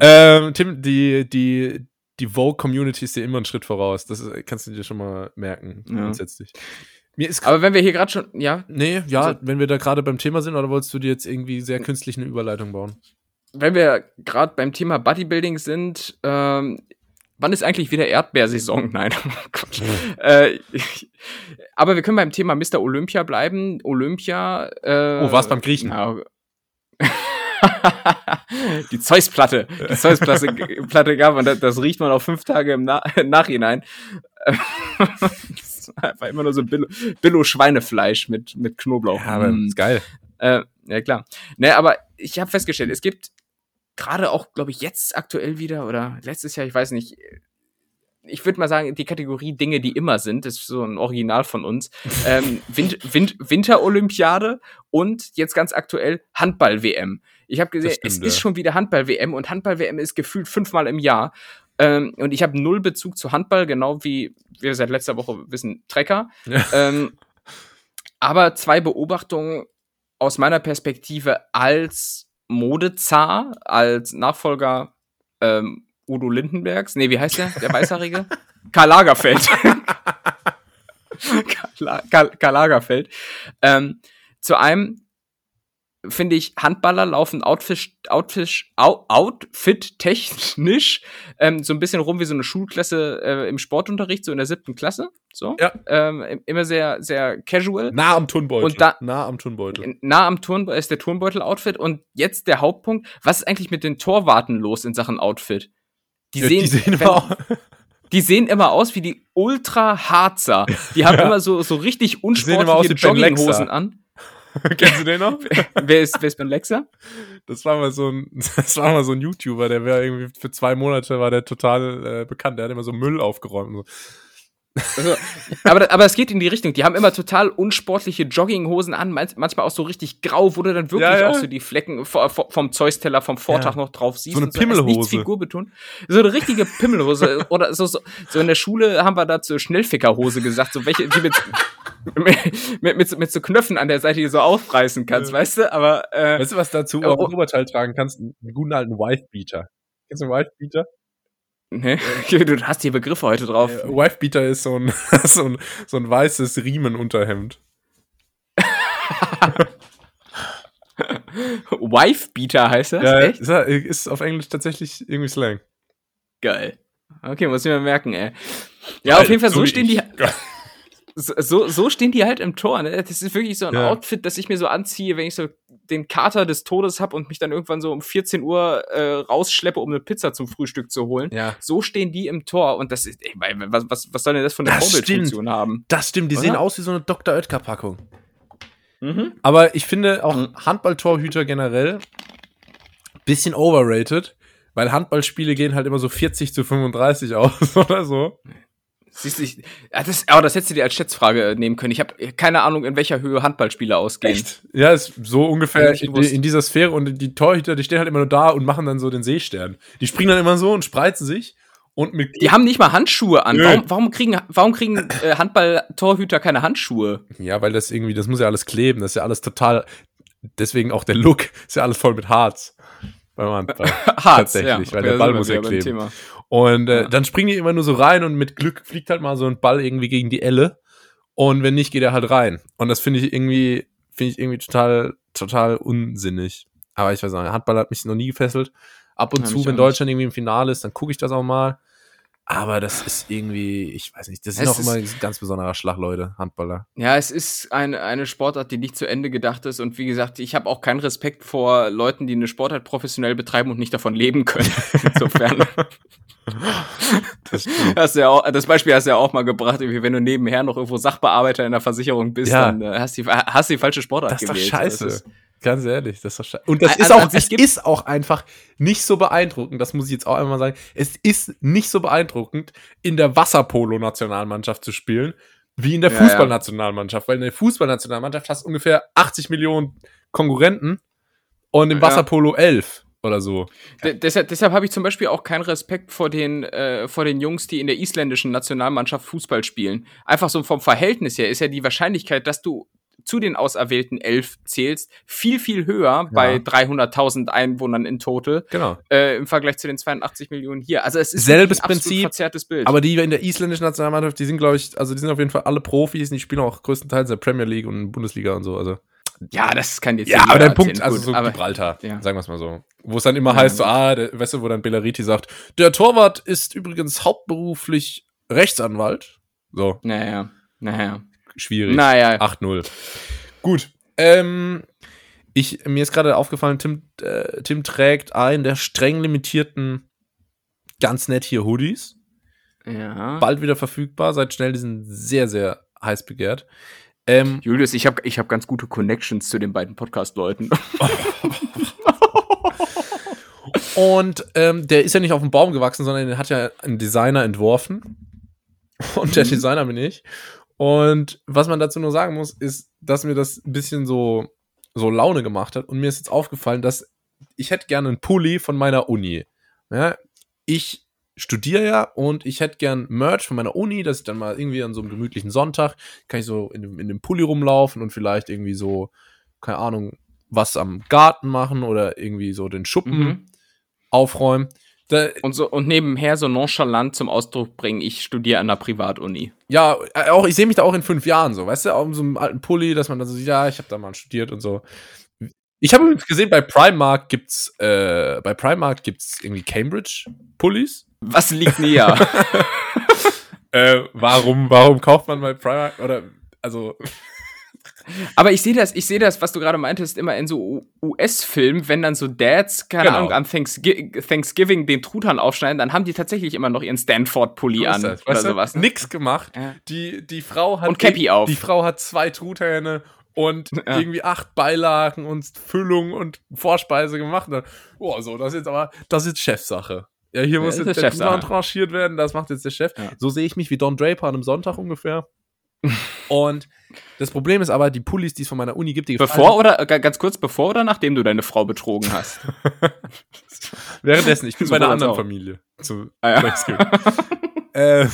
Ähm, Tim, die, die, die Vogue-Community ist dir immer einen Schritt voraus. Das ist, kannst du dir schon mal merken, Ja. Mir ist Aber wenn wir hier gerade schon, ja, Nee, ja, Also- wenn wir da gerade beim Thema sind, oder wolltest du dir jetzt irgendwie sehr künstlich eine Überleitung bauen? wenn wir gerade beim Thema Bodybuilding sind, ähm, wann ist eigentlich wieder Erdbeersaison? Nein, Quatsch. äh, ich, aber wir können beim Thema Mr. Olympia bleiben. Olympia. Äh, Oh, war's beim Griechen? Ja. die Zeus-Platte. Die Zeus-Platte Platte gab und das, das riecht man auch fünf Tage im, Na im Nachhinein. Das war Einfach immer nur so Billo- Billo-Schweinefleisch mit, mit Knoblauch. Mm. geil. Äh, ja, klar. Ne, aber ich habe festgestellt, es gibt gerade auch, glaube ich, jetzt aktuell wieder oder letztes Jahr, ich weiß nicht. Ich würde mal sagen, die Kategorie Dinge, die immer sind, das ist so ein Original von uns. ähm, Win Win Winterolympiade und jetzt ganz aktuell Handball-WM. Ich habe gesehen, Das es stimmt, ist ja. schon wieder Handball-WM und Handball-WM ist gefühlt fünfmal im Jahr. Ähm, und ich habe null Bezug zu Handball, genau wie wir seit letzter Woche wissen, Trecker. Ja. Ähm, aber zwei Beobachtungen aus meiner Perspektive als Modezar, als Nachfolger ähm, Udo Lindenbergs. Nee, wie heißt der? Der Weißhaarige? Karl Lagerfeld. Karl, Karl, Karl Lagerfeld. Ähm, zu einem finde ich, Handballer laufen Outfit, Outfit, Au- Outfit technisch ähm, so ein bisschen rum wie so eine Schulklasse äh, im Sportunterricht, so in der siebten Klasse. So. Ja. Ähm, immer sehr, sehr casual. Nah am Turnbeutel. Und da- nah am Turnbeutel. Nah am Turn ist der Turnbeutel-Outfit. Und jetzt der Hauptpunkt. Was ist eigentlich mit den Torwarten los in Sachen Outfit? Die Ja, sehen, die sehen wenn- immer die sehen immer aus wie die Ultra-Harzer. Die haben Ja. immer so, so richtig unsportliche. Jogginghosen an. Kennst du den noch? wer ist, wer ist Ben Lexa? Das war mal so ein, das war mal so ein YouTuber, der wäre irgendwie für zwei Monate war der total äh, bekannt. Der hat immer so Müll aufgeräumt. Und so. Also, aber, aber es geht in die Richtung. Die haben immer total unsportliche Jogginghosen an, manchmal auch so richtig grau, wo du dann wirklich ja, ja. auch so die Flecken vom Zeus-Teller vom Vortag ja. noch drauf siehst. So eine Pimmelhose. So, Figur betont. So eine richtige Pimmelhose. Oder so, so, so in der Schule haben wir dazu Schnellfickerhose gesagt, so welche, die mit, mit, mit, mit, so Knöpfen an der Seite, die so aufreißen kannst, weißt du? Aber, äh, Weißt du, was dazu auch oh, Oberteil tragen kannst? Einen guten alten Wife-Beater. Kennst du einen Wife-Beater? Nee, du hast die Begriffe heute drauf. Äh, Wifebeater ist so ein, so ein, so ein weißes Riemenunterhemd. Wifebeater heißt das? Ja, Echt? ist auf Englisch tatsächlich irgendwie Slang. Geil. Okay, muss ich mir merken, ey. Ja, Geil, auf jeden Fall, so, so stehen die. so, so stehen die halt im Tor. Ne? Das ist wirklich so ein ja. Outfit, das ich mir so anziehe, wenn ich so den Kater des Todes habe und mich dann irgendwann so um 14 Uhr äh, rausschleppe, um eine Pizza zum Frühstück zu holen. Ja. So stehen die im Tor und das ist, ey, was, was, was soll denn das von der Vorbildfunktion haben? Das stimmt, die Oder? sehen aus wie so eine Dr. Oetker-Packung. Mhm. Aber ich finde auch mhm. Handballtorhüter generell bisschen overrated, weil Handballspiele gehen halt immer so 40 zu 35 aus oder so. Siehst du, ich, ja, das, aber das hättest du dir als Schätzfrage nehmen können. Ich habe keine Ahnung, in welcher Höhe Handballspieler ausgehen. Echt? Ja, ist so ungefähr in, in, dieser Sphäre und die Torhüter, die stehen halt immer nur da und machen dann so den Seestern. Die springen dann immer so und spreizen sich und mit Die haben nicht mal Handschuhe an. Warum, warum, kriegen, warum kriegen äh, Handball-Torhüter keine Handschuhe? Ja, weil das irgendwie, das muss ja alles kleben, das ist ja alles total, deswegen auch der Look, ist ja alles voll mit Harz. Beim Handball. Harz, tatsächlich, ja, weil der Ball muss ja kleben. Und äh, ja. dann springen die immer nur so rein und mit Glück fliegt halt mal so ein Ball irgendwie gegen die Elle. Und wenn nicht, geht er halt rein. Und das finde ich irgendwie, finde ich irgendwie total, total unsinnig. Aber ich weiß nicht, Handball hat mich noch nie gefesselt. Ab und ja, zu, wenn Deutschland irgendwie im Finale ist, dann gucke ich das auch mal. Aber das ist irgendwie, ich weiß nicht, das sind auch immer ein ganz besonderer Schlag, Leute, Handballer. Ja, es ist eine, eine Sportart, die nicht zu Ende gedacht ist. Und wie gesagt, ich habe auch keinen Respekt vor Leuten, die eine Sportart professionell betreiben und nicht davon leben können. Insofern. das, hast ja auch, das Beispiel hast du ja auch mal gebracht, wenn du nebenher noch irgendwo Sachbearbeiter in der Versicherung bist, ja. dann äh, hast du hast die falsche Sportart das ist gewählt. Doch scheiße. Ganz ehrlich, das ist. Und das ist auch, es ist auch einfach nicht so beeindruckend, das muss ich jetzt auch einmal sagen. Es ist nicht so beeindruckend, in der Wasserpolo-Nationalmannschaft zu spielen, wie in der ja, Fußballnationalmannschaft. Weil in der Fußballnationalmannschaft hast du ungefähr 80 Millionen Konkurrenten und im Wasserpolo 11 oder so. D deshalb deshalb habe ich zum Beispiel auch keinen Respekt vor den, äh, vor den Jungs, die in der isländischen Nationalmannschaft Fußball spielen. Einfach so vom Verhältnis her ist ja die Wahrscheinlichkeit, dass du zu den auserwählten elf zählst, viel, viel höher ja. bei 300.000 Einwohnern in total. Genau. Äh, Im Vergleich zu den 82 Millionen hier. Also es ist selbes ein Prinzip, verzerrtes Bild. Aber die in der isländischen Nationalmannschaft, die sind, glaube ich, also die sind auf jeden Fall alle Profis, die spielen auch größtenteils in der Premier League und Bundesliga und so. Also ja, das kann jetzt Ja, aber der Punkt, also so aber, Gibraltar, ja. sagen wir es mal so. Wo es dann immer ja, heißt, so, ah, der, weißt du, wo dann Bellariti sagt, der Torwart ist übrigens hauptberuflich Rechtsanwalt. So. Naja, naja schwierig. Naja. 8-0. Gut. Ähm, ich, mir ist gerade aufgefallen, Tim, äh, Tim trägt einen der streng limitierten, ganz nett hier Hoodies. Ja. Bald wieder verfügbar, seid schnell, die sind sehr, sehr heiß begehrt. Ähm, Julius, ich habe ich hab ganz gute Connections zu den beiden Podcast-Leuten. Und ähm, der ist ja nicht auf dem Baum gewachsen, sondern den hat ja ein Designer entworfen. Und der mhm. Designer bin ich. Und was man dazu nur sagen muss, ist, dass mir das ein bisschen so, so Laune gemacht hat. Und mir ist jetzt aufgefallen, dass ich hätte gerne einen Pulli von meiner Uni. Ja, ich studiere ja und ich hätte gern Merch von meiner Uni, dass ich dann mal irgendwie an so einem gemütlichen Sonntag kann ich so in dem, in dem Pulli rumlaufen und vielleicht irgendwie so, keine Ahnung, was am Garten machen oder irgendwie so den Schuppen mhm. aufräumen. Da, und, so, und nebenher so nonchalant zum Ausdruck bringen, ich studiere an der Privatuni. Ja, äh, auch ich sehe mich da auch in fünf Jahren so, weißt du, auch in so einem alten Pulli, dass man dann so, ja, ich habe da mal studiert und so. Ich habe übrigens gesehen, bei Primark gibt's, äh, bei Primark gibt's irgendwie Cambridge-Pullis. Was liegt näher? äh, warum, warum kauft man bei Primark oder, also. Aber ich sehe das, ich sehe das, was du gerade meintest, immer in so US-Filmen, wenn dann so Dads, keine genau. Ahnung, am Thanksgiving den Truthahn aufschneiden, dann haben die tatsächlich immer noch ihren Stanford-Pulli an das, oder sowas. Ne? Nix gemacht. Ja. Die, die Frau hat. Und Cappy auf. Die Frau hat zwei Truthähne und ja. irgendwie acht Beilagen und Füllung und Vorspeise gemacht. Dann, oh, so, das ist jetzt aber, das ist Chefsache. Ja, hier Ja, muss jetzt der. Kulan tranchiert werden, das macht jetzt der Chef. So sehe ich mich wie Don Draper an einem Sonntag ungefähr. Und das Problem ist aber, die Pullis, die es von meiner Uni gibt, die gefallen Bevor oder, äh, ganz kurz, bevor oder nachdem du deine Frau betrogen hast? Währenddessen, ich bin bei einer anderen auch. Familie. Zu Ah, ja. Äh,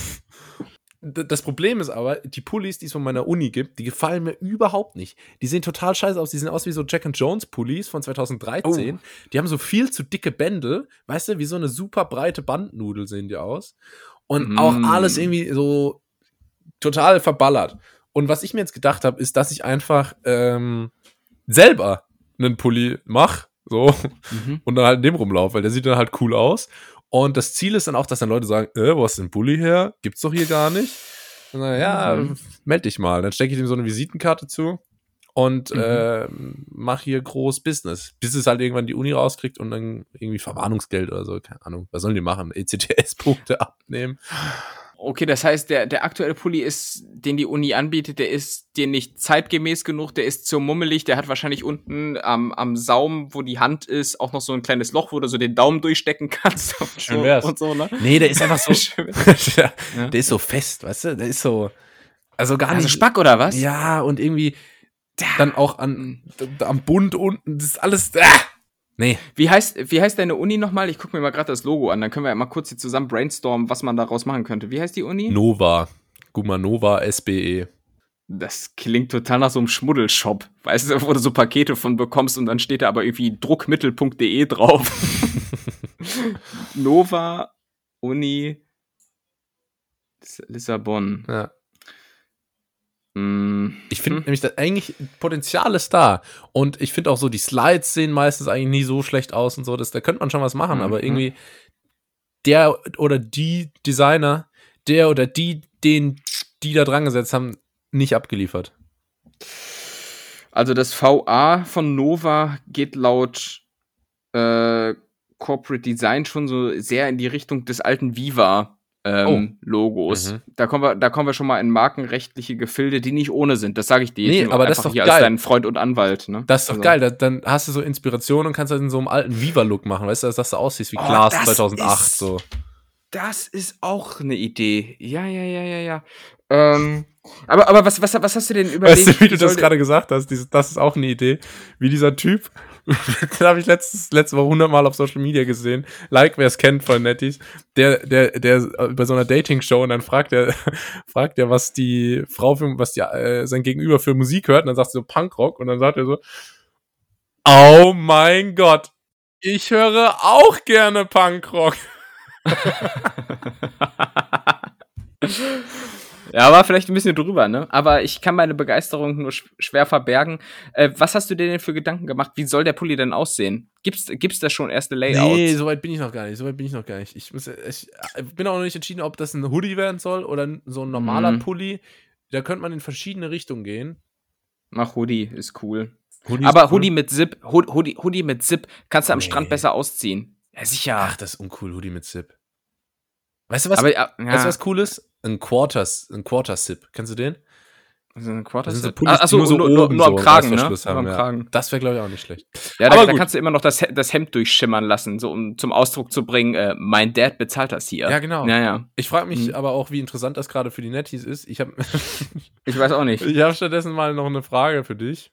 das Problem ist aber, die Pullis, die es von meiner Uni gibt, die gefallen mir überhaupt nicht. Die sehen total scheiße aus. Die sehen aus wie so Jack and Jones Pullis von 2013. Die haben so viel zu dicke Bändel. Weißt du, wie so eine super breite Bandnudel sehen die aus. Und Mm. auch alles irgendwie so total verballert. Und was ich mir jetzt gedacht habe, ist, dass ich einfach ähm, selber einen Pulli mache. So, Mhm. und dann halt in dem rumlaufe, weil der sieht dann halt cool aus. Und das Ziel ist dann auch, dass dann Leute sagen, äh, wo hast du den Pulli her? Gibt's doch hier gar nicht. Und dann, ja, Mhm. meld dich mal. Dann stecke ich ihm so eine Visitenkarte zu und Mhm. äh, mach hier groß Business. Bis es halt irgendwann die Uni rauskriegt und dann irgendwie Verwarnungsgeld oder so, keine Ahnung. Was sollen die machen? ECTS-Punkte abnehmen. Okay, das heißt, der, der aktuelle Pulli ist, den die Uni anbietet, der ist dir nicht zeitgemäß genug, der ist zu mummelig, der hat wahrscheinlich unten am, am Saum, wo die Hand ist, auch noch so ein kleines Loch, wo du so den Daumen durchstecken kannst. Und Schön so, wär's. Und so, ne? Nee, der ist einfach so. Der, Ja. der ist so fest, weißt du? Der ist so. Also gar Also nicht. Spack oder was? Ja, und irgendwie dann auch an, am Bund unten, das ist alles. Ah! Nee. Wie heißt, wie heißt deine Uni nochmal? Ich gucke mir mal gerade das Logo an, dann können wir ja mal kurz hier zusammen brainstormen, was man daraus machen könnte. Wie heißt die Uni? Nova. Guck mal, Nova E. SBE. Das klingt total nach so einem Schmuddelshop. Weißt du, wo du so Pakete von bekommst und dann steht da aber irgendwie druckmittel.de drauf. Nova Uni Lis- Lissabon. Ja. Ich finde Hm. nämlich, dass eigentlich Potenzial ist da. Und ich finde auch so, die Slides sehen meistens eigentlich nie so schlecht aus und so. Das, da könnte man schon was machen, Mhm. aber irgendwie der oder die Designer, der oder die, den die da dran gesetzt haben, nicht abgeliefert. Also das VA von Nova geht laut äh, Corporate Design schon so sehr in die Richtung des alten Viva. Ähm, Logos. Mhm. Da kommen wir, da kommen wir schon mal in markenrechtliche Gefilde, die nicht ohne sind. Das sage ich dir. Nee, jetzt nur aber das ist doch hier geil. als dein Freund und Anwalt. Ne? Das ist doch Also- geil. Da, dann hast du so Inspiration und kannst halt in so einem alten Viva-Look machen. Weißt du, dass du aussiehst wie Oh, Klaas das 2008. ist- So. Das ist auch eine Idee. Ja, ja, ja, ja, ja. Ähm, aber, aber was, was, was hast du denn überlegt? Weißt du, wie du das gerade gesagt hast? Dieses, das ist auch eine Idee. Wie dieser Typ, den habe ich letztes, letzte Woche hundertmal auf Social Media gesehen. Like, wer es kennt von Netties. Der, der, der bei so einer Dating-Show und dann fragt er, fragt er, was die Frau für, was die, äh, sein Gegenüber für Musik hört. Und dann sagt sie so Punkrock und dann sagt er so, oh mein Gott, ich höre auch gerne Punkrock. Ja, war vielleicht ein bisschen drüber, ne? Aber ich kann meine Begeisterung nur sch schwer verbergen. Äh, was hast du dir denn für Gedanken gemacht? Wie soll der Pulli denn aussehen? Gibt's, gibt's da schon erste Layouts? Nee, so weit bin ich noch gar nicht. So weit bin ich noch gar nicht. Ich, muss, ich bin auch noch nicht entschieden, ob das ein Hoodie werden soll oder so ein normaler Mhm. Pulli. Da könnte man in verschiedene Richtungen gehen. Mach Hoodie, ist cool. Hoodie Aber ist cool. Hoodie mit Zip, Hood- Hoodie, Hoodie mit Zip kannst du am Nee. Strand besser ausziehen. Ja, sicher. Ach, das ist uncool, Hoodie mit Zip. Weißt du was? aber ja. Weißt du was cool ist? Ein Quarters, ein Quarter-Zip. Kennst du den? so ein Quarter Das sind so Zip. Pullis, Ah, achso, nur so nur, nur, nur am Kragen, ne? Haben, am ja. Kragen. Das wäre, glaube ich, auch nicht schlecht. Ja, da, da kannst du immer noch das, das Hemd durchschimmern lassen, so um zum Ausdruck zu bringen, äh, mein Dad bezahlt das hier. Ja, genau. Ja, ja. Ich frage mich Mhm. aber auch, wie interessant das gerade für die Netties ist. Ich habe Ich weiß auch nicht. ich hab stattdessen mal noch eine Frage für dich.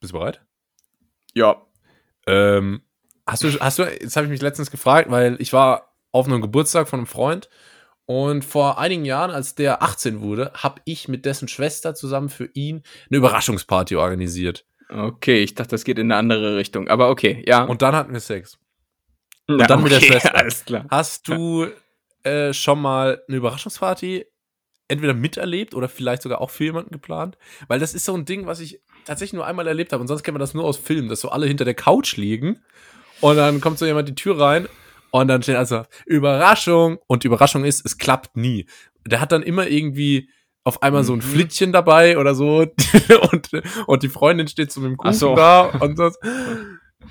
Bist du bereit? Ja. Ähm, hast du, hast du, jetzt habe ich mich letztens gefragt, weil ich war auf einem Geburtstag von einem Freund und vor einigen Jahren, als der 18 wurde, habe ich mit dessen Schwester zusammen für ihn eine Überraschungsparty organisiert. Okay, ich dachte, das geht in eine andere Richtung. Aber okay, ja. Und dann hatten wir Sex. ja, dann mit der Schwester. Alles klar. Hast du äh, schon mal eine Überraschungsparty entweder miterlebt oder vielleicht sogar auch für jemanden geplant? Weil das ist so ein Ding, was ich tatsächlich nur einmal erlebt habe und sonst kennt man das nur aus Filmen, dass so alle hinter der Couch liegen und dann kommt so jemand die Tür rein und dann steht also Überraschung und die Überraschung ist, es klappt nie. Der hat dann immer irgendwie auf einmal so ein Mhm. Flittchen dabei oder so und, und die Freundin steht so mit dem Kuchen so. da und so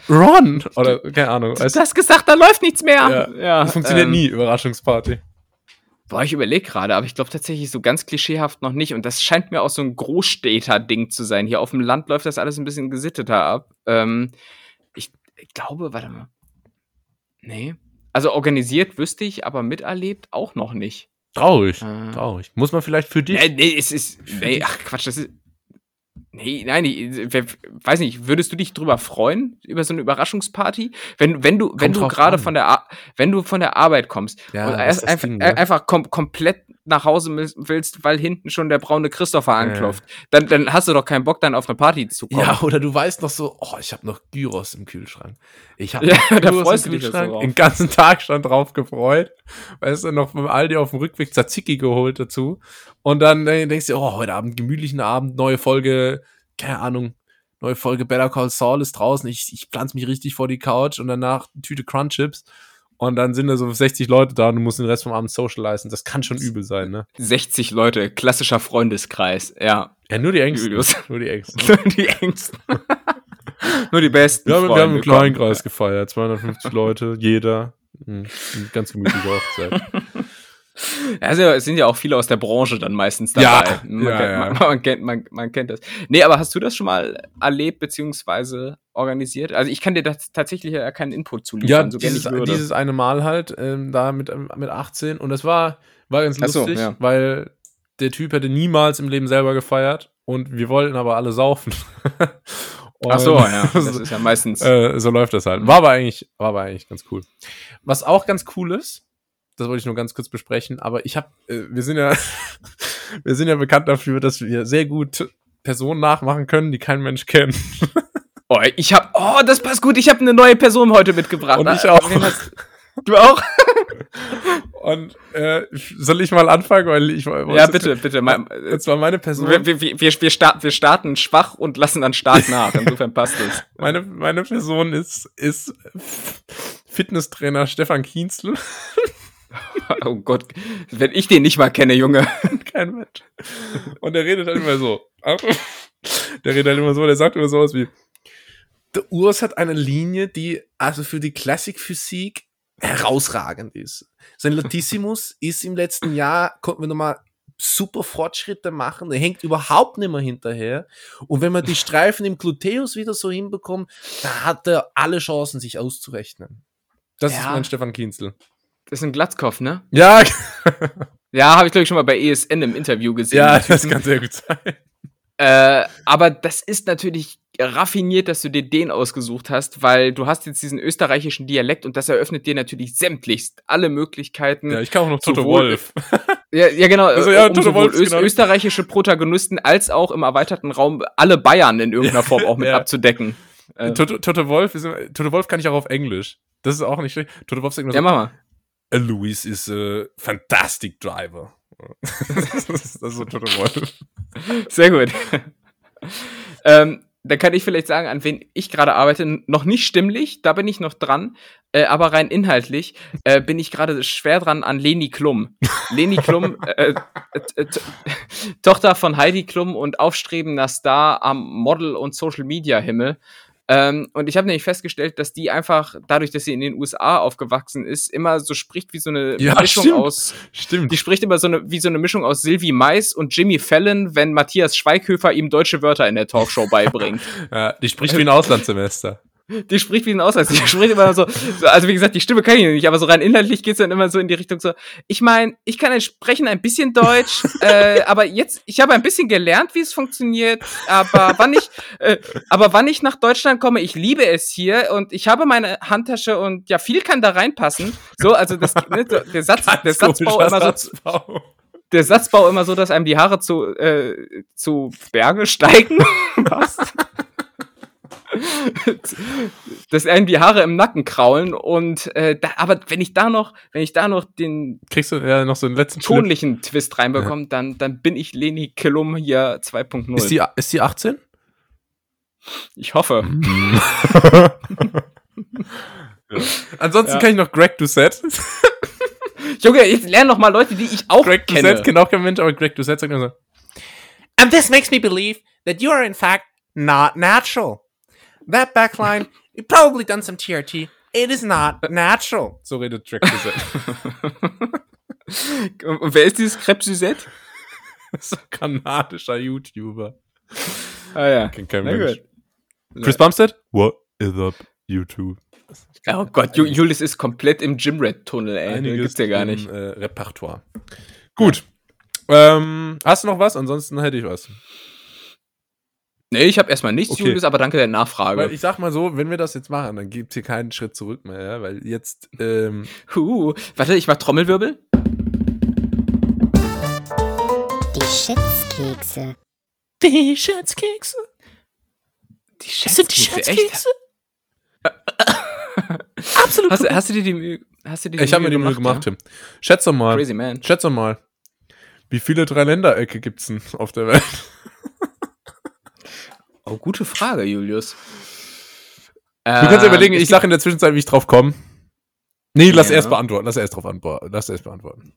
Ron oder keine Ahnung. Du hast gesagt, da läuft nichts mehr. Ja, das funktioniert ähm, nie, Überraschungsparty. Boah, ich überlege gerade, aber ich glaube tatsächlich so ganz klischeehaft noch nicht. Und das scheint mir auch so ein Großstädter-Ding zu sein. Hier auf dem Land läuft das alles ein bisschen gesitteter ab. Ähm, ich, glaube, warte mal. Nee. Also organisiert wüsste ich, aber miterlebt auch noch nicht. Traurig, Äh. traurig. Muss man vielleicht für dich. Nee, nee, es ist. Nee, ach Quatsch, das ist. Nee, nein, ich, weiß nicht, würdest du dich drüber freuen, über so eine Überraschungsparty? Wenn, wenn du, wenn du gerade von der, Ar- wenn du von der Arbeit kommst Ja, und erst einfach, Ding, äh, ne? einfach kom komplett nach Hause willst, weil hinten schon der braune Christopher anklopft, dann, dann hast du doch keinen Bock, dann auf eine Party zu kommen. Ja, oder du weißt noch so, oh, ich habe noch Gyros im Kühlschrank. Ich habe Ja, Gyros im Kühlschrank. drauf. Den ganzen Tag schon drauf gefreut. Weißt du, noch vom Aldi auf dem Rückweg Tzatziki geholt dazu. Und dann äh, denkst du, oh, heute Abend gemütlichen Abend, neue Folge, keine Ahnung, neue Folge Better Call Saul ist draußen. Ich, ich pflanze mich richtig vor die Couch und danach Tüte Crunchips. Und dann sind da so 60 Leute da und du musst den Rest vom Abend socialisen. Das kann schon übel sein, ne? 60 Leute, klassischer Freundeskreis, ja. Ja, nur die Ängsten. Julius. Nur die Ängsten. die Engsten. Nur die besten. Wir haben, wir haben einen Freunde kleinen Kreis gefeiert, 250 Leute, jeder. Hm, eine ganz gemütliche Hochzeit. Also, es sind ja auch viele aus der Branche dann meistens Ja, dabei. man, ja, kennt, ja. Man, man, kennt, man, man kennt das. Nee, aber hast du das schon mal erlebt beziehungsweise organisiert? Also ich kann dir das tatsächlich ja keinen Input zu Ja, liefern, so gerne dieses, ich würde. dieses eine Mal halt, ähm, da mit, mit 18 und das war, war ganz Ach so, lustig, ja. weil der Typ hätte niemals im Leben selber gefeiert und wir wollten aber alle saufen. Und Ach so, ja. Das ist ja meistens. äh, so läuft das halt. War aber eigentlich, war aber eigentlich ganz cool. Was auch ganz cool ist, das wollte ich nur ganz kurz besprechen, aber ich habe, äh, wir sind ja, wir sind ja bekannt dafür, dass wir sehr gut Personen nachmachen können, die kein Mensch kennt. Oh, ich hab. Oh, das passt gut. Ich habe eine neue Person heute mitgebracht. Und ich auch. Du auch? Und äh, soll ich mal anfangen, weil ich ja, bitte, bitte. Mal, äh, Und zwar meine Person. wir, wir, wir, wir, starten, wir starten schwach und lassen dann stark nach. Insofern passt es. Meine, meine Person ist, ist Fitnesstrainer Stefan Kienzl. Oh Gott. Wenn ich den nicht mal kenne, Junge. Kein Mensch. Und der redet halt immer so. Der redet halt immer so, der sagt immer sowas wie, der Urs hat eine Linie, die also für die Klassikphysik herausragend ist. Sein Latissimus ist im letzten Jahr, konnten wir nochmal super Fortschritte machen. Er hängt überhaupt nicht mehr hinterher. Und wenn man die Streifen im Gluteus wieder so hinbekommt, da hat er alle Chancen, sich auszurechnen. Das ist Ja. mein Stefan Kienzl. Das ist ein Glatzkopf, ne? Ja, Ja, habe ich glaube ich schon mal bei ESN im Interview gesehen. ja, das kann sehr gut sein. Äh, aber das ist natürlich raffiniert, dass du dir den ausgesucht hast, weil du hast jetzt diesen österreichischen Dialekt und das eröffnet dir natürlich sämtlichst alle Möglichkeiten. Ja, ich kann auch noch Toto Wolf. Ja, ja genau. Also, äh, ja, um Toto sowohl ist ös genau- österreichische Protagonisten als auch im erweiterten Raum alle Bayern in irgendeiner Form auch mit Ja. abzudecken. Äh, Toto, Toto Wolf ist, Toto Wolf kann ich auch auf Englisch. Das ist auch nicht schlecht. Toto Wolf sagt immer ja, so, mach mal. "Uh, Luis is a fantastic driver. das, ist, das ist so Toto Wolf. Sehr gut. ähm, da kann ich vielleicht sagen, an wen ich gerade arbeite. Noch nicht stimmlich, da bin ich noch dran. Äh, aber rein inhaltlich äh, bin ich gerade schwer dran an Leni Klum. Leni Klum, äh, äh, Tochter von Heidi Klum und aufstrebender Star am Model- und Social-Media-Himmel. Ähm, und ich habe nämlich festgestellt, dass die einfach, dadurch, dass sie in den USA aufgewachsen ist, immer so spricht wie so eine Ja, Mischung stimmt. aus Stimmt. die spricht immer so eine, wie so eine Mischung aus Sylvie Mais und Jimmy Fallon, wenn Matthias Schweighöfer ihm deutsche Wörter in der Talkshow beibringt. Ja, die spricht wie ein Auslandssemester. Die spricht wie ein Ausweis. Die spricht immer so, so, also wie gesagt, die Stimme kann ich nicht, aber so rein inhaltlich geht's dann immer so in die Richtung so, ich meine, ich kann sprechen ein bisschen Deutsch, äh, aber jetzt, ich habe ein bisschen gelernt, wie es funktioniert, aber wann ich, äh, aber wann ich nach Deutschland komme, ich liebe es hier und ich habe meine Handtasche und ja, viel kann da reinpassen. So, also das, ne, so, der Satz, der Satzbau immer so, der Satzbau immer so, dass einem die Haare zu, äh, zu Berge steigen. Was? dass einem die Haare im Nacken kraulen und äh, da, aber wenn ich da noch, wenn ich da noch den Kriegst du ja noch so einen letzten tonlichen Twist reinbekomme, dann, dann bin ich Leni Kellum hier 2.0. Ist die, ist die 18? ich hoffe. Ansonsten Ja. kann ich noch Greg Doucette. Junge, jetzt lernen noch mal Leute, die ich auch Greg kenne. Doucette kennt auch kein Mensch, aber Greg Doucette sagt immer so. And this makes me believe that you are in fact not natural. That backline, you probably done some TRT. It is not natural. So redet Greg Doucette. Und wer ist dieses Crepe Suzette? so ein kanadischer YouTuber. Ah ja. Kennt kein Na Mensch. gut. Chris Bumstead? What is up, YouTube? Oh Gott, Ju Julius ist komplett im Gymrat-Tunnel, ey. Einiges Gibt's ja gar im, nicht. Äh, Repertoire. Gut. Ähm, hast du noch was? Ansonsten hätte ich was. Nee, ich habe erstmal nichts, Okay. Julius, aber danke der Nachfrage. Weil ich sag mal so, wenn wir das jetzt machen, dann gibt's hier keinen Schritt zurück mehr, ja? weil jetzt, ähm, Huh. Warte, ich mach Trommelwirbel. Die Schätzkekse. die Schätzkekse. Die Schätzkekse, echt? Absolut. Hast, du- hast du dir die Mühe, hast du dir die ich habe mir die Mühe gemacht, ja? Tim. Schätz doch mal, Crazy man. schätz doch mal, wie viele Dreiländerecke gibt's denn auf der Welt? Oh, gute Frage, Julius. Du kannst überlegen, Ähm, ich sag in der Zwischenzeit, wie ich drauf komme. Nee, lass Ja. erst beantworten, lass erst drauf antworten, lass erst beantworten.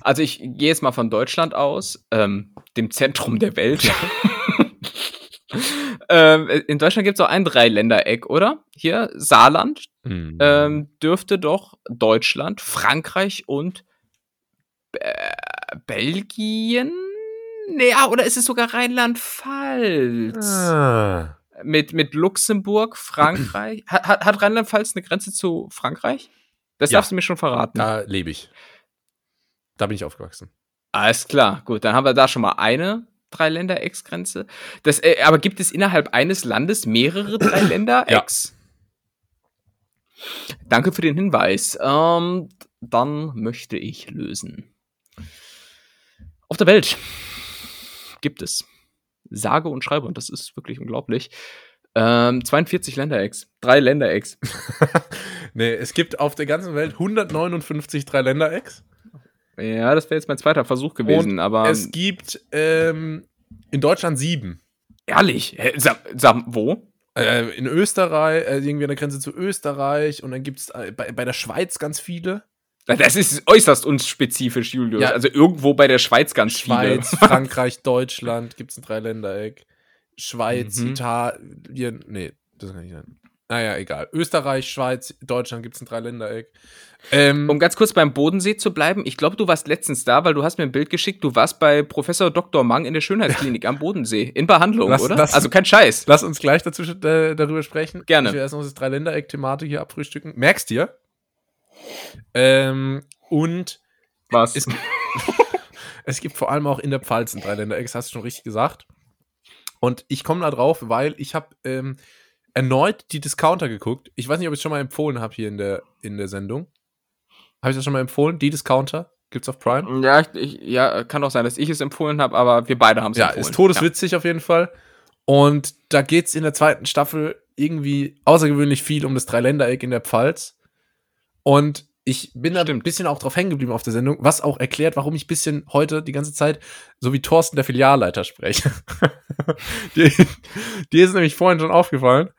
Also ich gehe jetzt mal von Deutschland aus, ähm, dem Zentrum der Welt. ähm, in Deutschland gibt es auch ein Dreiländereck, oder? Hier, Saarland Mhm. ähm, dürfte doch Deutschland, Frankreich und äh, Belgien? Naja, oder ist es sogar Rheinland-Pfalz? ah. Mit, mit Luxemburg, Frankreich. Hat, hat, Rheinland-Pfalz eine Grenze zu Frankreich? Das Ja. darfst du mir schon verraten. Da lebe ich. Da bin ich aufgewachsen. Alles klar, gut, dann haben wir da schon mal eine Dreiländerex-Grenze. Das, äh, aber gibt es innerhalb eines Landes mehrere Dreiländerex? Danke für den Hinweis. Ähm, dann möchte ich lösen. Auf der Welt gibt es sage und schreibe, und das ist wirklich unglaublich, ähm, 42 Länderex. Drei Länderex. nee, es gibt auf der ganzen Welt 159 Dreiländerecks. Ja, das wäre jetzt mein zweiter Versuch gewesen, Und aber es gibt ähm, in Deutschland sieben. ehrlich, sag, sag, wo? Äh, in Österreich, äh, irgendwie an der Grenze zu Österreich und dann gibt es äh, bei, bei der Schweiz ganz viele. Das ist äußerst unspezifisch, Julius. Ja. Also irgendwo bei der Schweiz ganz Schweiz, viele. Frankreich, Deutschland gibt es ein Dreiländereck. Schweiz, Mhm. Italien, nee, das kann nicht sein. Naja, egal. Österreich, Schweiz, Deutschland gibt es ein Dreiländereck. Ähm, Um ganz kurz beim Bodensee zu bleiben, ich glaube, du warst letztens da, weil du hast mir ein Bild geschickt, du warst bei Professor Dr. Mang in der Schönheitsklinik am Bodensee. In Behandlung, Lass- oder? lass- also kein Scheiß. Lass uns gleich dazu, äh, darüber sprechen. Gerne. Ich will erst noch das Dreiländereck-Thematik hier abfrühstücken. Merkst dir? Ähm, und Was? es, es gibt vor allem auch in der Pfalz ein Dreiländereck, das hast du schon richtig gesagt. Und ich komme da drauf, weil ich habe ähm, erneut die Discounter geguckt. Ich weiß nicht, ob ich es schon mal empfohlen habe hier in der, in der Sendung. Habe ich das schon mal empfohlen? Die Discounter? Gibt's auf Prime? ja, ich, ich, ja, kann auch sein, dass ich es empfohlen habe, aber wir beide haben es Ja, empfohlen. ist todeswitzig auf jeden Fall. Und da geht's in der zweiten Staffel irgendwie außergewöhnlich viel um das Dreiländereck in der Pfalz. Und ich bin da ein bisschen auch drauf hängen geblieben auf der Sendung, was auch erklärt, warum ich ein bisschen heute die ganze Zeit so wie Thorsten der Filialleiter spreche. die, die ist nämlich vorhin schon aufgefallen,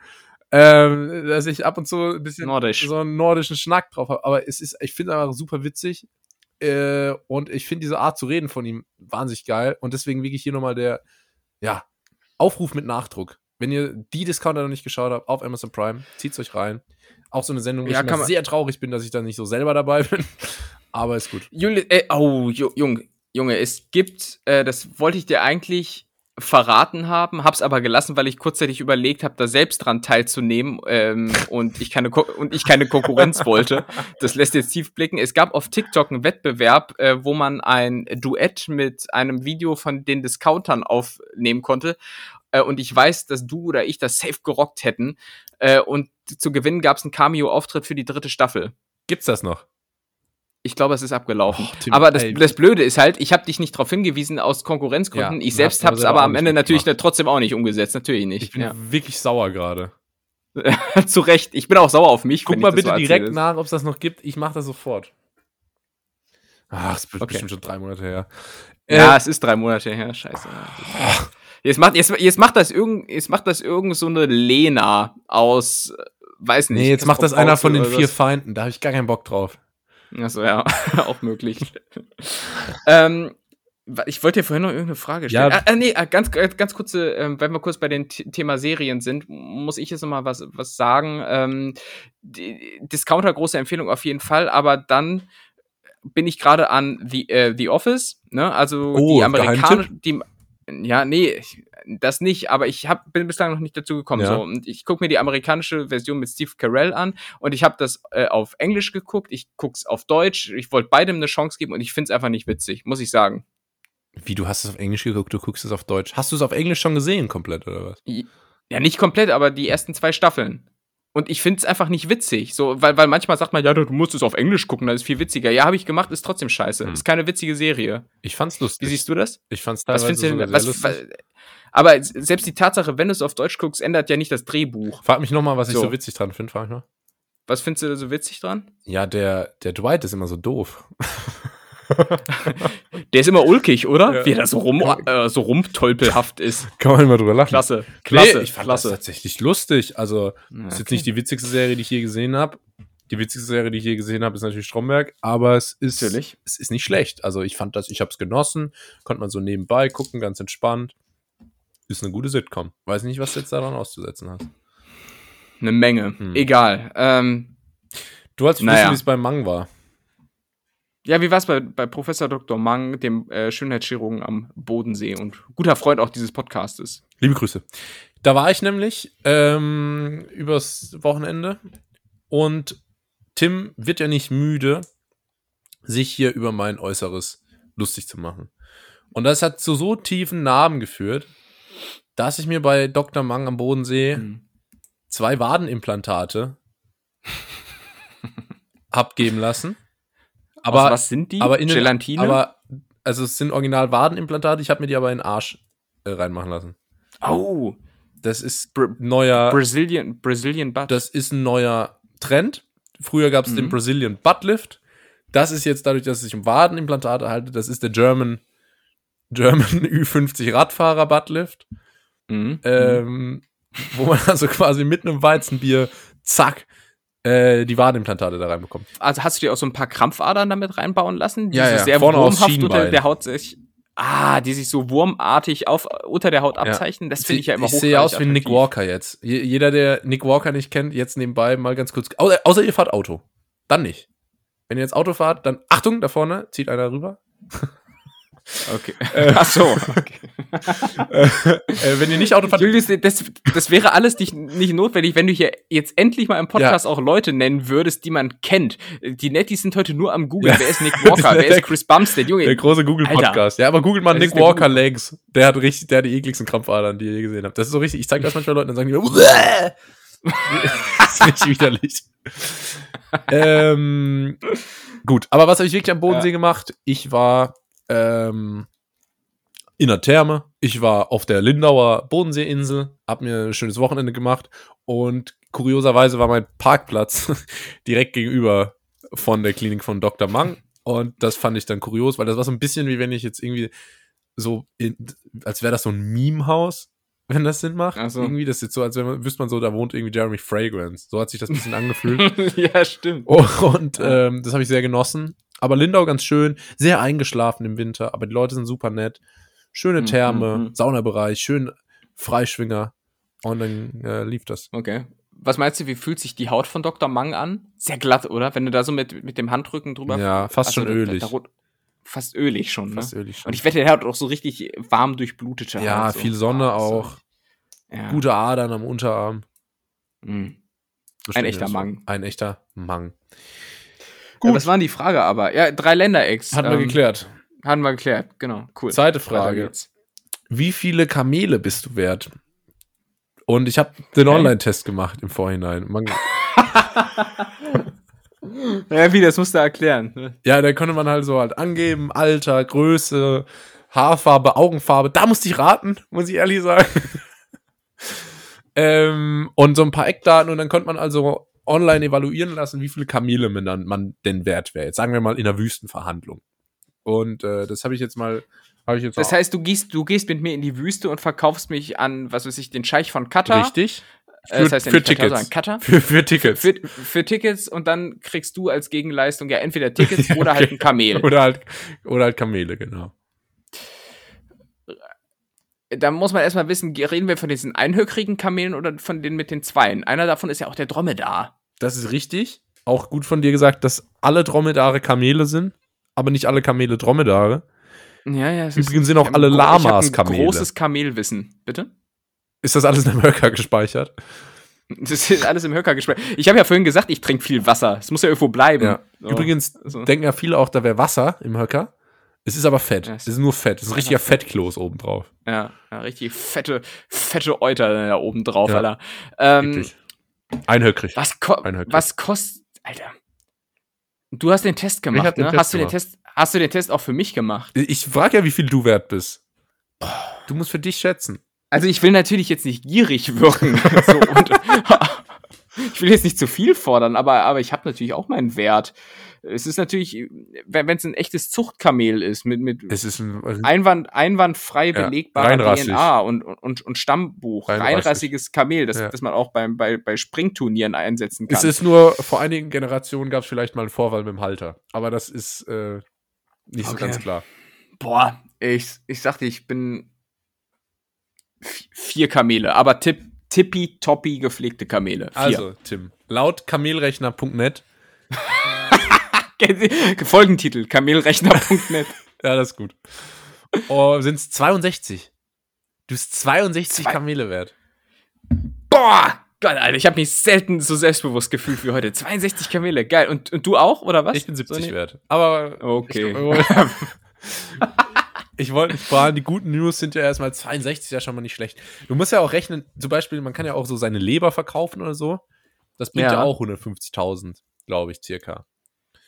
ähm, dass ich ab und zu ein bisschen Nordisch. so einen nordischen Schnack drauf habe. Aber es ist, ich finde es einfach super witzig. Äh, und ich finde diese Art zu reden von ihm wahnsinnig geil. Und deswegen wirklich hier nochmal der, ja, Aufruf mit Nachdruck. Wenn ihr die Discounter noch nicht geschaut habt, auf Amazon Prime, zieht's euch rein. Auch so eine Sendung, wo Ja, ich immer sehr traurig bin, dass ich da nicht so selber dabei bin. Aber ist gut. Juli, äh, oh, Ju- Junge, Junge, es gibt, äh, das wollte ich dir eigentlich verraten haben, hab's aber gelassen, weil ich kurzzeitig überlegt habe, da selbst dran teilzunehmen ähm, und ich keine Ko und ich keine Konkurrenz wollte. Das lässt jetzt tief blicken. Es gab auf TikTok einen Wettbewerb, äh, wo man ein Duett mit einem Video von den Discountern aufnehmen konnte. Äh, und ich weiß, dass du oder ich das safe gerockt hätten. Äh, und zu gewinnen gab's einen Cameo-Auftritt für die dritte Staffel. Gibt's das noch? Ich glaube, es ist abgelaufen. Oh, aber das, das Blöde ist halt, ich habe dich nicht darauf hingewiesen aus Konkurrenzgründen. Ja, ich selbst habe es aber am Ende natürlich mitgemacht. trotzdem auch nicht umgesetzt. Natürlich nicht. Ich bin ja. wirklich sauer gerade. Zu Recht. Ich bin auch sauer auf mich. Guck mal bitte so direkt nach, ob es das noch gibt. Ich mache das sofort. Ach, das ist Okay. bestimmt schon drei Monate her. Ja, Äh, es ist drei Monate her. Scheiße. Jetzt macht, jetzt, jetzt macht das irgend, jetzt macht das irgend so eine Lena aus, äh, weiß nicht. nee, jetzt macht das einer von den vier. Feinden. Da habe ich gar keinen Bock drauf. Achso, ja, auch möglich. ähm, ich wollte dir vorhin noch irgendeine Frage stellen. Ja. Ah, ah, nee, ah, ganz, äh, ganz kurze, ähm, wenn wir kurz bei dem Thema Serien sind, muss ich jetzt noch mal was, was sagen. Ähm, Discounter, große Empfehlung auf jeden Fall, aber dann bin ich gerade an The, äh, The Office, ne? Also Oh, die amerikanische, die, Ja, nee, das nicht, aber ich hab, bin bislang noch nicht dazu gekommen. Ja. So. Und ich gucke mir die amerikanische Version mit Steve Carell an und ich habe das äh, auf Englisch geguckt, ich guck's auf Deutsch, ich wollte beidem eine Chance geben und ich find's einfach nicht witzig, muss ich sagen. Wie, du hast es auf Englisch geguckt, du guckst es auf Deutsch. Hast du es auf Englisch schon gesehen komplett, oder was? Ja, nicht komplett, aber die ersten zwei Staffeln. Und ich find's einfach nicht witzig. So, weil, weil manchmal sagt man, ja, du musst es auf Englisch gucken, das ist viel witziger. Ja, habe ich gemacht, ist trotzdem scheiße. Hm. Ist keine witzige Serie. Ich fand's Wie lustig. siehst du das? Ich fand's Was teilweise findest du sogar Was, lustig. was, aber selbst die Tatsache, wenn du es auf Deutsch guckst, ändert ja nicht das Drehbuch. Frag mich nochmal, was ich So. so witzig dran finde, frag ich mal. Was findest du da so witzig dran? Ja, der, der Dwight ist immer so doof. Der ist immer ulkig, oder? Ja. Wie er da so, rum, äh, so rumtolpelhaft ist. Kann man immer drüber lachen. Klasse, Klasse, klasse, ich fand klasse. das tatsächlich lustig. Also, Ja, ist jetzt okay. nicht die witzigste Serie, die ich je gesehen habe. Die witzigste Serie, die ich je gesehen habe, ist natürlich Stromberg, aber es ist, Natürlich. es ist nicht schlecht. Also, ich fand das, ich habe es genossen, konnte man so nebenbei gucken, ganz entspannt. Ist eine gute Sitcom. Weiß nicht, was du jetzt daran auszusetzen hast. Eine Menge. Hm. Egal. Ähm, Du hast Naja. wissen, wie es bei Mang war. Ja, wie war's bei, bei Professor Dr. Mang, dem äh, Schönheitschirurgen am Bodensee und guter Freund auch dieses Podcastes? Liebe Grüße. Da war ich nämlich ähm, übers Wochenende und Tim wird ja nicht müde, sich hier über mein Äußeres lustig zu machen. Und das hat zu so tiefen Narben geführt, dass ich mir bei Dr. Mang am Bodensee Hm. zwei Wadenimplantate abgeben lassen. Aber, Aus was sind die? aber in den- Gelatine? Aber, also es sind original Wadenimplantate, ich habe mir die aber in den Arsch äh, reinmachen lassen. oh, Das ist Br neuer, Brazilian, Brazilian Butt. das ist ein neuer Trend. Früher gab es den Mhm. Brazilian Butt Lift. Das ist jetzt dadurch, dass es sich um Wadenimplantate handelt, das ist der German, German Ü50 Radfahrer Butt Lift. Mhm. Ähm, wo man also quasi mit einem Weizenbier, zack, äh, die Wadenimplantate da reinbekommt. Also hast du dir auch so ein paar Krampfadern damit reinbauen lassen? Die Ja, so ja, sehr vorne wurmhaft unter der Haut sich. Ah, die sich so wurmartig auf, unter der Haut abzeichnen. Das finde ich ja immer Ich sehe aus wie Nick. Walker jetzt. Je- Jeder, der Nick Walker nicht kennt, jetzt nebenbei mal ganz kurz. Außer, außer ihr fahrt Auto. Dann nicht. Wenn ihr jetzt Auto fahrt, dann Achtung, da vorne zieht einer rüber. Okay. Ach so. Okay. äh, wenn ihr nicht Auto fahrt, Julius, das, das wäre alles nicht, nicht notwendig, wenn du hier jetzt endlich mal im Podcast auch Leute nennen würdest, die man kennt. Die Netties sind heute nur am Google. Ja. Wer ist Nick Walker? Wer ist Chris Bumstead? Junge, der große Google-Podcast. Ja, aber googelt mal Das Nick Walker Legs. Der hat richtig, der hat die ekligsten Krampfadern, die ihr je gesehen habt. Das ist so richtig. Ich zeige das manchmal Leuten, dann sagen die, "Uäh." das ist richtig widerlich. ähm, gut, aber was habe ich wirklich am Bodensee gemacht? Ich war ähm, in der Therme. Ich war auf der Lindauer Bodenseeinsel, hab mir ein schönes Wochenende gemacht und kurioserweise war mein Parkplatz direkt gegenüber von der Klinik von Dr. Mang und das fand ich dann kurios, weil das war so ein bisschen wie wenn ich jetzt irgendwie so, in, als wäre das so ein Meme-Haus, wenn das Sinn macht. Ach so. Irgendwie, das ist jetzt so, als wenn man, wüsste man so, da wohnt irgendwie Jeremy Fragrance. So hat sich das ein bisschen angefühlt. ja, stimmt. Und ähm, das habe ich sehr genossen. Aber Lindau ganz schön, sehr eingeschlafen im Winter, aber die Leute sind super nett. Schöne Mhm, Therme, mhm. Saunabereich, schön Freischwinger. Und dann äh, lief das. Okay. Was meinst du, wie fühlt sich die Haut von Dr. Mang an? Sehr glatt, oder? Wenn du da so mit, mit dem Handrücken drüber. Ja, fast schon da- ölig. Da, da, fast ölig schon, Fast ne? ölig schon. Und ich wette, der hat auch so richtig warm durchblutete ja, Haut. so. viel Sonne Ah, auch. Ja. Gute Adern am Unterarm. Mhm. Ein echter. Mang. Ein echter Mang. Gut. Was waren die Frage aber? Ja, drei Länder-Ex. Hatten wir ähm, geklärt. Hatten wir geklärt, genau. Cool. Zweite Frage. Wie viele Kamele bist du wert? Und ich habe den. Online-Test gemacht im Vorhinein. Man, Ja, wie, das musst du erklären. ne? ja, da konnte man halt so halt angeben, Alter, Größe, Haarfarbe, Augenfarbe. Da musste ich raten, muss ich ehrlich sagen. ähm, und so ein paar Eckdaten und dann konnte man also online evaluieren lassen, wie viele Kamele man, dann, man denn wert wäre. Jetzt sagen wir mal in einer Wüstenverhandlung. Und äh, das habe ich jetzt mal, ich jetzt Das auch- heißt, du gehst, du gehst mit mir in die Wüste und verkaufst mich an, was weiß ich, den Scheich von Katar. richtig Äh, das heißt ja für Katar, Tickets. sondern Katar. Für, für Tickets. Für, für Tickets und dann kriegst du als Gegenleistung ja entweder Tickets oder halt ein Kamel. Oder halt, oder halt Kamele, genau. Da muss man erstmal wissen, reden wir von diesen einhöckrigen Kamelen oder von denen mit den Zweien? Einer davon ist ja auch der Dromedar. Das ist richtig. Auch gut von dir gesagt, dass alle Dromedare Kamele sind, aber nicht alle Kamele Dromedare. Ja, ja. Übrigens sind auch alle Lamas ein Kamele. großes Kamelwissen. Bitte? Ist das alles in einem Höcker gespeichert? Das ist alles im Höcker gespräch. Ich habe ja vorhin gesagt, ich trinke viel Wasser. Es muss ja irgendwo bleiben. Ja. So. Übrigens so. denken ja viele auch, da wäre Wasser im Höcker. Es ist aber Fett. Ja, es ist nur Fett. Es ist ein richtiger Fettkloß obendrauf. Ja, ja, richtig fette, fette Euter da oben drauf, Ja. Alter. Ähm, Wirklich. Einhöckrig. was, ko Einhöckrig. was kostet, Alter. Du hast den Test gemacht, den ne? Test hast, du den gemacht. Test, hast du den Test auch für mich gemacht? Ich frage ja, wie viel du wert bist. Du musst für dich schätzen. Also ich will natürlich jetzt nicht gierig wirken. so, ich will jetzt nicht zu viel fordern, aber, aber ich habe natürlich auch meinen Wert. Es ist natürlich, wenn es ein echtes Zuchtkamel ist, mit, mit Es ist ein. Einwand, einwandfrei Ja, belegbarer. DNA und, und, und Stammbuch. Reinrassig. Reinrassiges Kamel, das, Ja. das man auch beim, bei, bei Springturnieren einsetzen kann. Es ist nur, vor einigen Generationen gab es vielleicht mal einen Vorfall mit dem Halter. Aber das ist äh, nicht so Okay. ganz klar. Boah, ich, ich sagte, ich bin vi- vier Kamele, aber tipp, tippitoppi gepflegte Kamele. Vier. Also, Tim, laut kamelrechner.net, Folgentitel, kamelrechner.net. ja, das ist gut, oh, sind es 62. Du bist 62 Zwei- Kamele wert. Boah! Geil, Alter, ich habe mich selten so selbstbewusst gefühlt wie heute. 62 Kamele, geil. Und, und du auch, oder was? Ich bin 70 So wert. Aber Okay. ich, wollte- ich wollte nicht sparen. Die guten News sind ja erstmal 62, ja schon mal nicht schlecht. Du musst ja auch rechnen, zum Beispiel, man kann ja auch so seine Leber verkaufen oder so. Das bringt ja, Ja. auch 150.000, glaube ich, circa.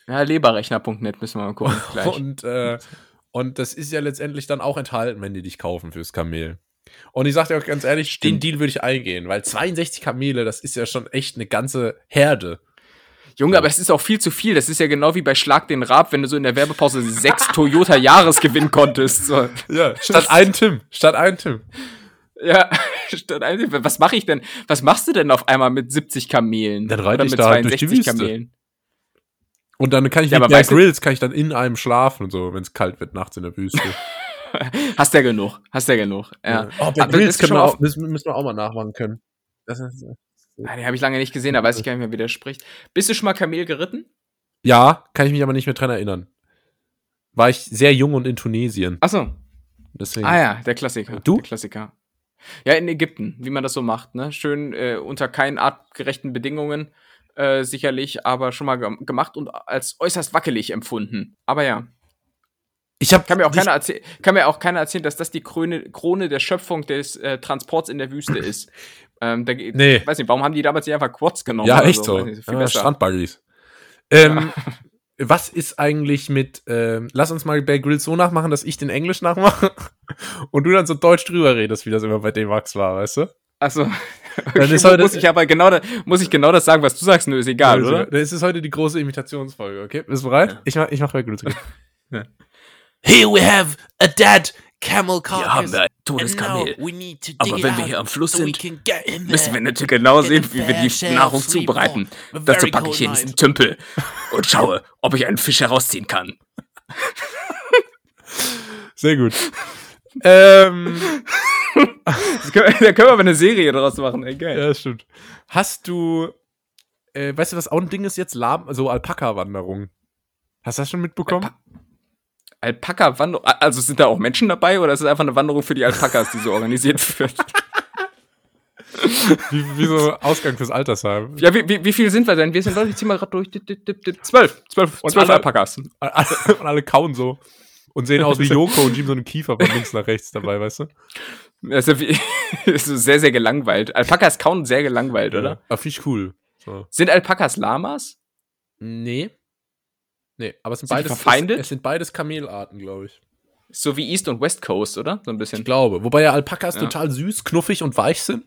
Ja, leberrechner.net müssen wir mal gucken. Gleich. Und, äh, und das ist ja letztendlich dann auch enthalten, wenn die dich kaufen fürs Kamel. Und ich sag dir auch ganz ehrlich, den Stimmt. Deal würde ich eingehen, weil 62 Kamele, das ist ja schon echt eine ganze Herde. Junge, aber es ist auch viel zu viel. Das ist ja genau wie bei Schlag den Rab, wenn du so in der Werbepause sechs Toyota Jahresgewinn konntest. So. Ja, statt ein Tim. Statt ein Tim. Ja, statt ein- was mache ich denn? Was machst du denn auf einmal mit 70 Kamelen? Dann reite Oder ich mit da durch die Wüste. Kamelen? Und dann kann ich Ja, Bear du- Grylls, kann ich dann in einem schlafen und so, wenn es kalt wird nachts in der Wüste. Hast ja genug. Hast ja genug. Ja. Oh, Aber das ist schon wir auch, müssen, müssen wir auch mal nachmachen können. Das ist, Ah, Den habe ich lange nicht gesehen, da weiß ich gar nicht mehr, wie der spricht. Bist du schon mal Kamel geritten? ja, kann ich mich aber nicht mehr dran erinnern. War ich sehr jung und in Tunesien. Achso. Deswegen. Ah ja, der Klassiker. Du? Der Klassiker. Ja, in Ägypten, wie man das so macht, ne? Schön äh, unter keinen artgerechten Bedingungen, äh, sicherlich, aber schon mal gem- gemacht und als äußerst wackelig empfunden. Aber ja. Ich hab, Kann mir auch keiner, kann mir auch keiner erzählen, dass das die Krone, Krone der Schöpfung des äh, Transports in der Wüste ist. Ähm, da, Nee. Weiß nicht, warum haben die damals nicht einfach Quads genommen? Ja, oder echt so. Nicht, viel ja, besser. Strandbuggies. Ähm, Was ist eigentlich mit, ähm, lass uns mal Bear Grylls so nachmachen, dass ich den Englisch nachmache und du dann so deutsch drüber redest, wie das immer bei dem Max war, weißt du? Also, Dann ist heute- muss ich aber genau, da, muss ich genau das sagen, was du sagst, nö, ist egal, Also, oder? Das ist heute die große Imitationsfolge, okay? Bist du bereit? Ja. Ich mach, ich mach. Ja. Here we have a dead camel Hier haben wir ein totes Kamel. Aber wenn wir hier am Fluss sind, Müssen wir natürlich genau sehen, wie wir die Nahrung zubereiten. Dazu packe ich hier diesen Tümpel und schaue, ob ich einen Fisch herausziehen kann. Sehr gut. ähm, können, da können wir aber eine Serie draus machen, ey, geil. ja, das stimmt. Hast du, äh, weißt du, was auch ein Ding ist jetzt? Lab, so Alpaka-Wanderung. Hast du das schon mitbekommen? Alpaka-Wanderung, also sind da auch Menschen dabei oder ist es einfach eine Wanderung für die Alpakas, die so organisiert wird? Wie, wie so Ausgang fürs Altersheim. Ja, wie, wie, wie viel sind wir denn? Wir sind Leute, ich zieh mal gerade durch. Zwölf. Zwölf, Und zwölf alle- Alpakas. Und alle, und alle kauen so. Und sehen aus wie Joko und schieben so einen Kiefer von links nach rechts dabei, weißt du? Das ist, ja wie, das ist sehr, sehr gelangweilt. Alpakas kauen sehr gelangweilt, oder? Ja, finde ich cool. So. Sind Alpakas Lamas? Nee. Nee, aber es sind, Sind beides, verfeindet? Es, es sind beides Kamelarten, glaube ich. So wie East und West Coast, oder? So ein Ich bisschen. glaube. Wobei ja Alpakas Ja. total süß, knuffig und weich sind.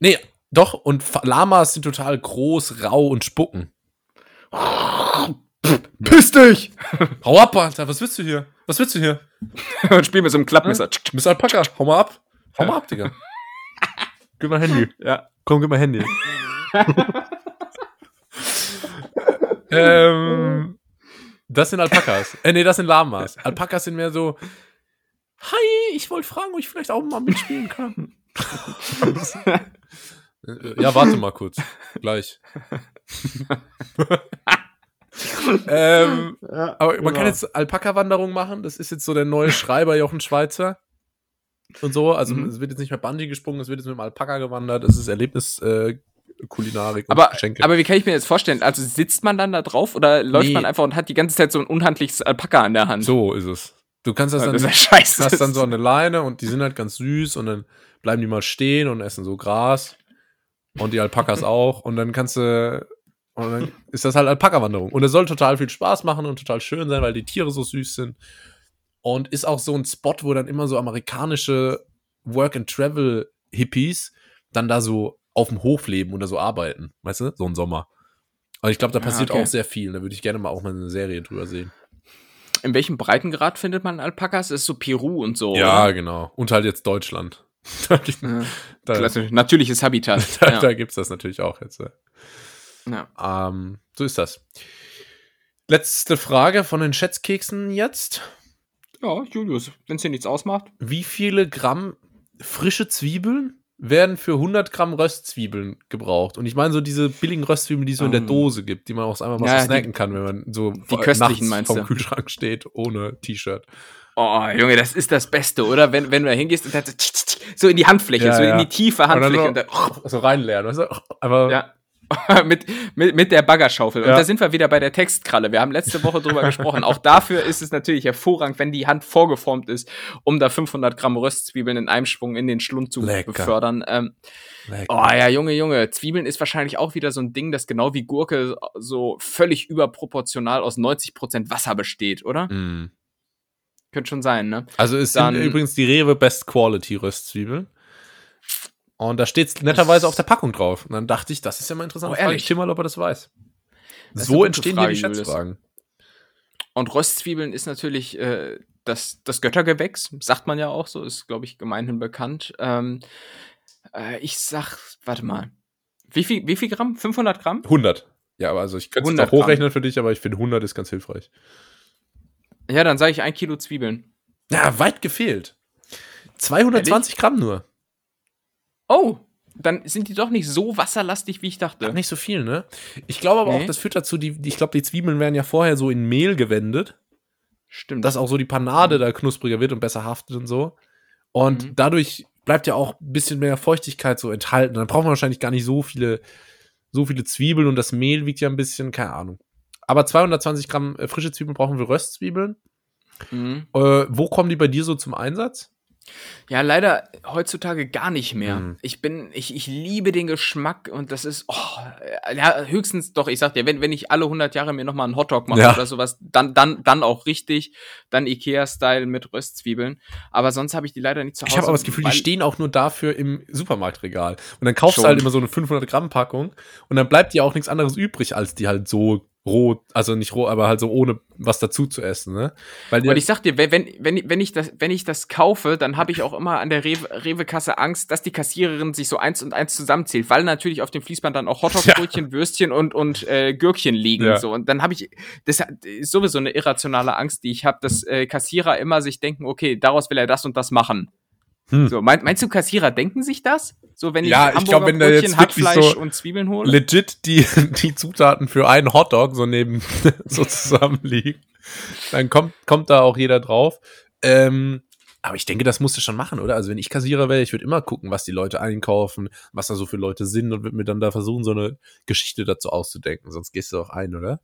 Nee, doch. Und Lamas sind total groß, rau und spucken. Piss dich! Hau ab, Alter. Was willst du hier? Was willst du hier? und spiel mit so einem Klappmesser. Miss Alpaka, hau mal ab. Hau mal ab, Digga. Gib mal Handy. Ja. Komm, gib mal Handy. ähm, das sind Alpakas. Äh, nee, das sind Lamas. Alpakas sind mehr so. Hi, ich wollte fragen, ob ich vielleicht auch mal mitspielen kann. Ja, warte mal kurz. Gleich. ähm, Ja, aber man genau. kann jetzt Alpaka-Wanderung machen. Das ist jetzt so der neue Schreiber Jochen Schweizer. Und so. Also Mhm. es wird jetzt nicht mehr Bungee gesprungen, es wird jetzt mit dem Alpaka gewandert. Das ist Erlebnis äh, Kulinarik Aber, Geschenke. aber wie kann ich mir jetzt vorstellen? Also sitzt man dann da drauf oder läuft Nee. man einfach und hat die ganze Zeit so ein unhandliches Alpaka an der Hand? so ist es. Du kannst das dann, das ist ja scheiße. hast dann so eine Leine und die sind halt ganz süß und dann bleiben die mal stehen und essen so Gras. Und die Alpakas auch. Und dann kannst du. Und dann ist das halt Alpaka-Wanderung. Und es soll total viel Spaß machen und total schön sein, weil die Tiere so süß sind. Und ist auch so ein Spot, wo dann immer so amerikanische Work-and-Travel-Hippies dann da so auf dem Hof leben oder so arbeiten. Weißt du? So ein Sommer. Und ich glaube, da Ah, passiert okay. auch sehr viel. Da würde ich gerne mal auch mal eine Serie drüber sehen. In welchem Breitengrad findet man Alpakas? Das ist so Peru und so. Ja, oder? genau. Und halt jetzt Deutschland. da Ja. da. Natürliches Habitat. da, ja. da gibt's das natürlich auch jetzt. Ja. Ähm, so ist das. Letzte Frage von den Schätzkeksen jetzt. Ja, Julius, wenn es dir nichts ausmacht. Wie viele Gramm frische Zwiebeln werden für 100 Gramm Röstzwiebeln gebraucht? Und ich meine so diese billigen Röstzwiebeln, die es so in der Ähm. Dose gibt, die man auch einfach mal Ja, so snacken die- kann, wenn man so die köstlichen meinst vom? Kühlschrank steht ohne T-Shirt. Oh, Junge, das ist das Beste, oder? Wenn, wenn du da hingehst und dann so in die Handfläche, Ja, so ja. in die tiefe Handfläche. Und dann dann, so, so reinleeren, weißt du? Aber ja. mit, mit, mit der Baggerschaufel. Und Ja. da sind wir wieder bei der Textkralle. Wir haben letzte Woche drüber gesprochen. Auch dafür ist es natürlich hervorragend, wenn die Hand vorgeformt ist, um da 500 Gramm Röstzwiebeln in einem Schwung in den Schlund zu Lecker. befördern. Ähm, oh ja, Junge, Junge. Zwiebeln ist wahrscheinlich auch wieder so ein Ding, das genau wie Gurke so völlig überproportional aus 90% Wasser besteht, oder? Mm. Könnte schon sein, ne? Also es Dann- sind übrigens die Rewe Best Quality Röstzwiebeln. Und da steht netterweise auf der Packung drauf. Und dann dachte ich, das ist ja mal interessant. Oh, Frage ehrlich? ich Tim mal, ob er das weiß. Das so entstehen Frage, hier die. Schätzfragen. Und Röstzwiebeln ist natürlich äh, das, das Göttergewächs, sagt man ja auch so, ist, glaube ich, gemeinhin bekannt. Ähm, äh, ich sag, warte mal, wie viel, wie viel Gramm? 500 Gramm? 100. Ja, aber also ich könnte es 100 auch hochrechnen für dich, aber ich finde 100 ist ganz hilfreich. Ja, dann sage ich ein Kilo Zwiebeln. Ja, weit gefehlt. 220 Gramm nur. Oh, dann sind die doch nicht so wasserlastig, wie ich dachte. Nicht so viel, ne? Ich glaube aber Nee. auch, das führt dazu, die, die- ich glaube, die Zwiebeln werden ja vorher so in Mehl gewendet, Stimmt. dass auch so die Panade da knuspriger wird und besser haftet und so. Und Mhm. dadurch bleibt ja auch ein bisschen mehr Feuchtigkeit so enthalten. Dann braucht man wahrscheinlich gar nicht so viele, so viele Zwiebeln und das Mehl wiegt ja ein bisschen, keine Ahnung. Aber 220 Gramm äh, frische Zwiebeln brauchen wir Röstzwiebeln. Mhm. Äh, wo kommen die bei dir so zum Einsatz? Ja, leider heutzutage gar nicht mehr. Mhm. Ich bin, ich, ich liebe den Geschmack und das ist, oh, äh, ja, höchstens, doch, ich sag dir, wenn, wenn ich alle 100 Jahre mir nochmal einen Hotdog mache Ja. oder sowas, dann, dann, dann auch richtig, dann Ikea-Style mit Röstzwiebeln. Aber sonst habe ich die leider nicht zu Hause. Ich habe aber das Gefühl, die stehen auch nur dafür im Supermarktregal. Und dann kaufst Schon. du halt immer so eine 500 Gramm Packung und dann bleibt dir auch nichts anderes übrig, als die halt so roh, also nicht roh, aber halt so ohne was dazu zu essen, ne? Weil Und ich sag dir, wenn, wenn, wenn, ich das, wenn ich das kaufe, dann habe ich auch immer an der Rewe- Rewe-Kasse Angst, dass die Kassiererin sich so eins und eins zusammenzählt, weil natürlich auf dem Fließband dann auch Hotdog-Brötchen, Würstchen und, und äh, Gürkchen liegen. Ja. So. Und dann habe ich, das ist sowieso eine irrationale Angst, die ich habe, dass äh, Kassierer immer sich denken, okay, daraus will er das und das machen. Hm. So, mein, meinst du, Kassierer denken sich das? So, wenn ich Ja, ich glaub, wenn jetzt Brötchen, wirklich Hackfleisch so und Zwiebeln hole? legit die, die Zutaten für einen Hotdog so neben so zusammenliegen, dann kommt, kommt da auch jeder drauf. Ähm, aber ich denke, das musst du schon machen, oder? Also wenn ich Kassierer wäre, ich würde immer gucken, was die Leute einkaufen, was da so für Leute sind und würde mir dann da versuchen, so eine Geschichte dazu auszudenken. Sonst gehst du auch ein, oder?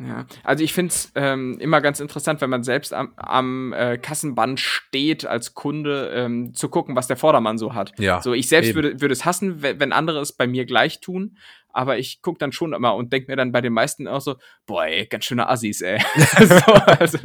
Ja, also ich find's ähm, immer ganz interessant, wenn man selbst am, am äh, Kassenband steht als Kunde, ähm, zu gucken, was der Vordermann so hat. Ja, So, ich selbst eben. würde, würde es hassen, wenn, andere es bei mir gleich tun, aber ich guck dann schon immer und denk mir dann bei den meisten auch so, boah, ey, ganz schöne Assis, ey. so, also,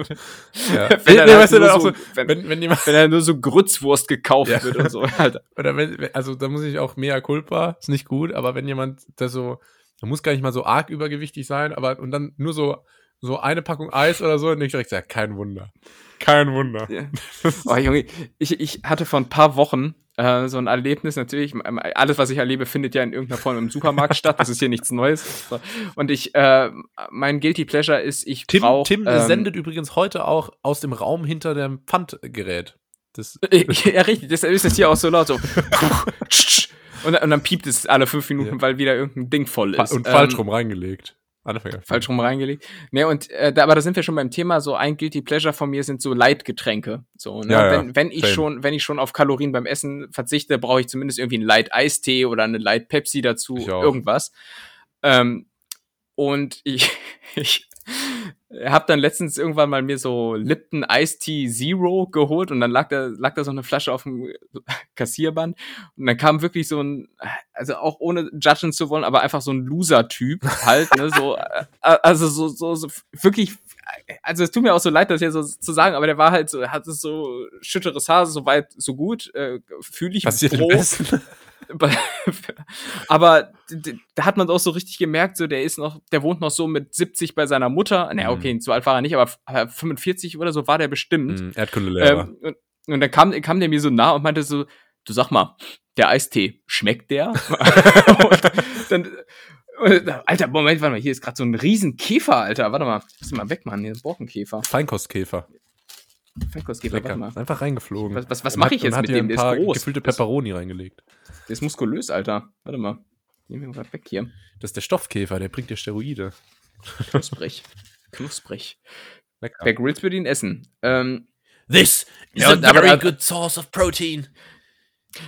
Ja. wenn, Nee, er nee, so, so, wenn, wenn, wenn jemand, wenn er nur so Grützwurst gekauft Ja. wird und so, Alter. oder wenn, also da muss ich auch mea culpa, ist nicht gut, aber wenn jemand, der so, der muss gar nicht mal so arg übergewichtig sein, aber und dann nur so, so eine Packung Eis oder so, und ich direkt sag, kein Wunder. Kein Wunder. Ja. Oh, Junge, ich, ich hatte vor ein paar Wochen äh, so ein Erlebnis. Natürlich, ähm, alles, was ich erlebe, findet ja in irgendeiner Form im Supermarkt statt. Das ist hier nichts Neues. Und ich, äh, mein Guilty Pleasure ist, ich Tim, brauche. Tim ähm, sendet übrigens heute auch aus dem Raum hinter dem Pfandgerät. Das, ja, richtig, deshalb ist das hier auch so laut so. und, dann- und dann piept es alle fünf Minuten, weil wieder irgendein Ding voll ist. und Ähm, falsch rum reingelegt. Anfänger. falsch rum reingelegt. Ne, und äh, da, aber da sind wir schon beim Thema. So ein Guilty Pleasure von mir sind so Light-Getränke. So, ne? Ja, ja, wenn, wenn ich same. schon, wenn ich schon auf Kalorien beim Essen verzichte, brauche ich zumindest irgendwie einen Light Eistee oder eine Light Pepsi dazu, irgendwas. Ähm, und ich, ich habe dann letztens irgendwann mal mir so Lipton Iced Tea Zero geholt und dann lag da, lag da so eine Flasche auf dem Kassierband und dann kam wirklich so ein, also auch ohne judgen zu wollen, aber einfach so ein Loser-Typ halt, ne, so, äh, also so, so, so wirklich, also es tut mir auch so leid, das hier so zu sagen, aber der war halt so, hatte so schütteres Haar, so weit, so gut, äh, fühle ich Passiert pro. Aber da hat man auch so richtig gemerkt, so der ist noch, der wohnt noch so mit 70 bei seiner Mutter. Naja. Okay, so alt war er nicht, aber f- aber 45 oder so war der bestimmt. Mhm, Erdkundelehrer. Ähm, und, und dann kam, kam der mir so nah und meinte so, du sag mal, der Eistee, schmeckt der? dann, Alter, Moment, warte mal, hier ist gerade so ein riesen Käfer, Alter. Warte mal, den mal wegmachen, hier ist ein Borkenkäfer. Feinkostkäfer. Feinkostkäfer, warte Lecker. mal. Ist einfach reingeflogen. Was- was- was Und mach hat- ich jetzt mit dem? Ein Der ist groß. gefüllte Peperoni reingelegt. Der ist muskulös, Alter. Warte mal. Nehmen wir grad weg hier. Das ist der Stoffkäfer, der bringt dir Steroide. Knusprig. Knusprig. Lecker. Bear Grylls würde ihn essen. Ähm, This is a very good source of protein.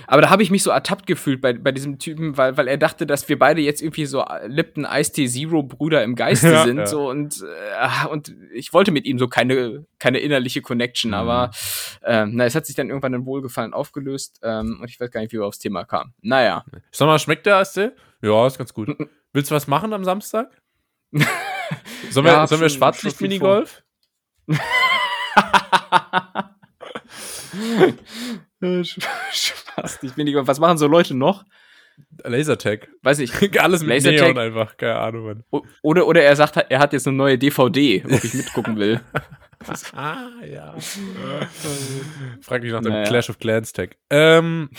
aber da habe ich mich so ertappt gefühlt bei, bei diesem Typen, weil, weil er dachte, dass wir beide jetzt irgendwie so Lipton Ice Tea Zero Brüder im Geiste Ja, sind. ja. So und, äh, und ich wollte mit ihm so keine, keine innerliche Connection, Mhm. aber ähm, na, es hat sich dann irgendwann in Wohlgefallen aufgelöst ähm, und ich weiß gar nicht, wie wir aufs Thema kamen. Naja. Sag mal, schmeckt der Eistee? Ja, ist ganz gut. Willst du was machen am Samstag? Sollen wir, Ja, sollen wir Schwarzlicht-Minigolf? Spaß, ich bin nicht, was machen so Leute noch? Lasertag. Weiß ich. Alles mit Lasertag. Neon einfach. Keine Ahnung, Mann. O- Oder, oder er sagt, er hat jetzt eine neue DVD, ob ich mitgucken will. Ah, ja. Frag mich nach dem Naja. Clash of Clans Tag. Ähm,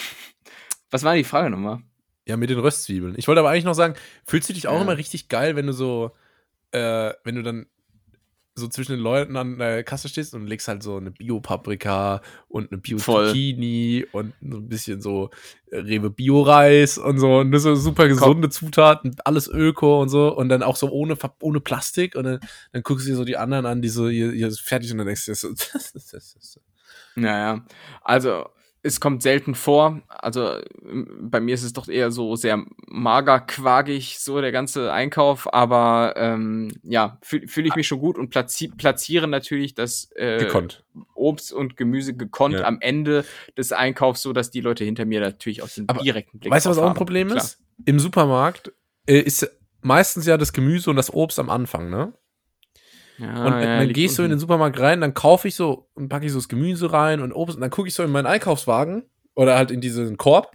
Was war die Frage nochmal? ja, mit den Röstzwiebeln. Ich wollte aber eigentlich noch sagen, fühlst du dich auch Ja. immer richtig geil, wenn du so, äh, wenn du dann so zwischen den Leuten an der Kasse stehst und legst halt so eine Bio-Paprika und eine. Bio-Zucchini und so ein bisschen so Rewe Bio-Reis und so. Und das so super gesunde Zutaten, alles Öko und so. Und dann auch so ohne, ohne Plastik. Und dann, dann guckst du dir so die anderen an, die so hier, hier ist fertig und dann denkst du das das ist, Naja, also es kommt selten vor. Also m- bei mir ist es doch eher so sehr mager, quagig, so der ganze Einkauf. Aber ähm, ja, fühle fühl ich mich schon gut und platzi platziere natürlich das äh, gekonnt. Obst und Gemüse gekonnt Ja. am Ende des Einkaufs, so dass die Leute hinter mir natürlich auch den Aber direkten Blick Weißt du, was auch ein haben. Problem Klar. ist? Im Supermarkt äh, ist meistens ja das Gemüse und das Obst am Anfang, ne? Ja, Und Ah, ja, dann liegt gehst du in den. Supermarkt rein, dann kaufe ich so und packe ich so das Gemüse rein und Obst und dann gucke ich so in meinen Einkaufswagen oder halt in diesen Korb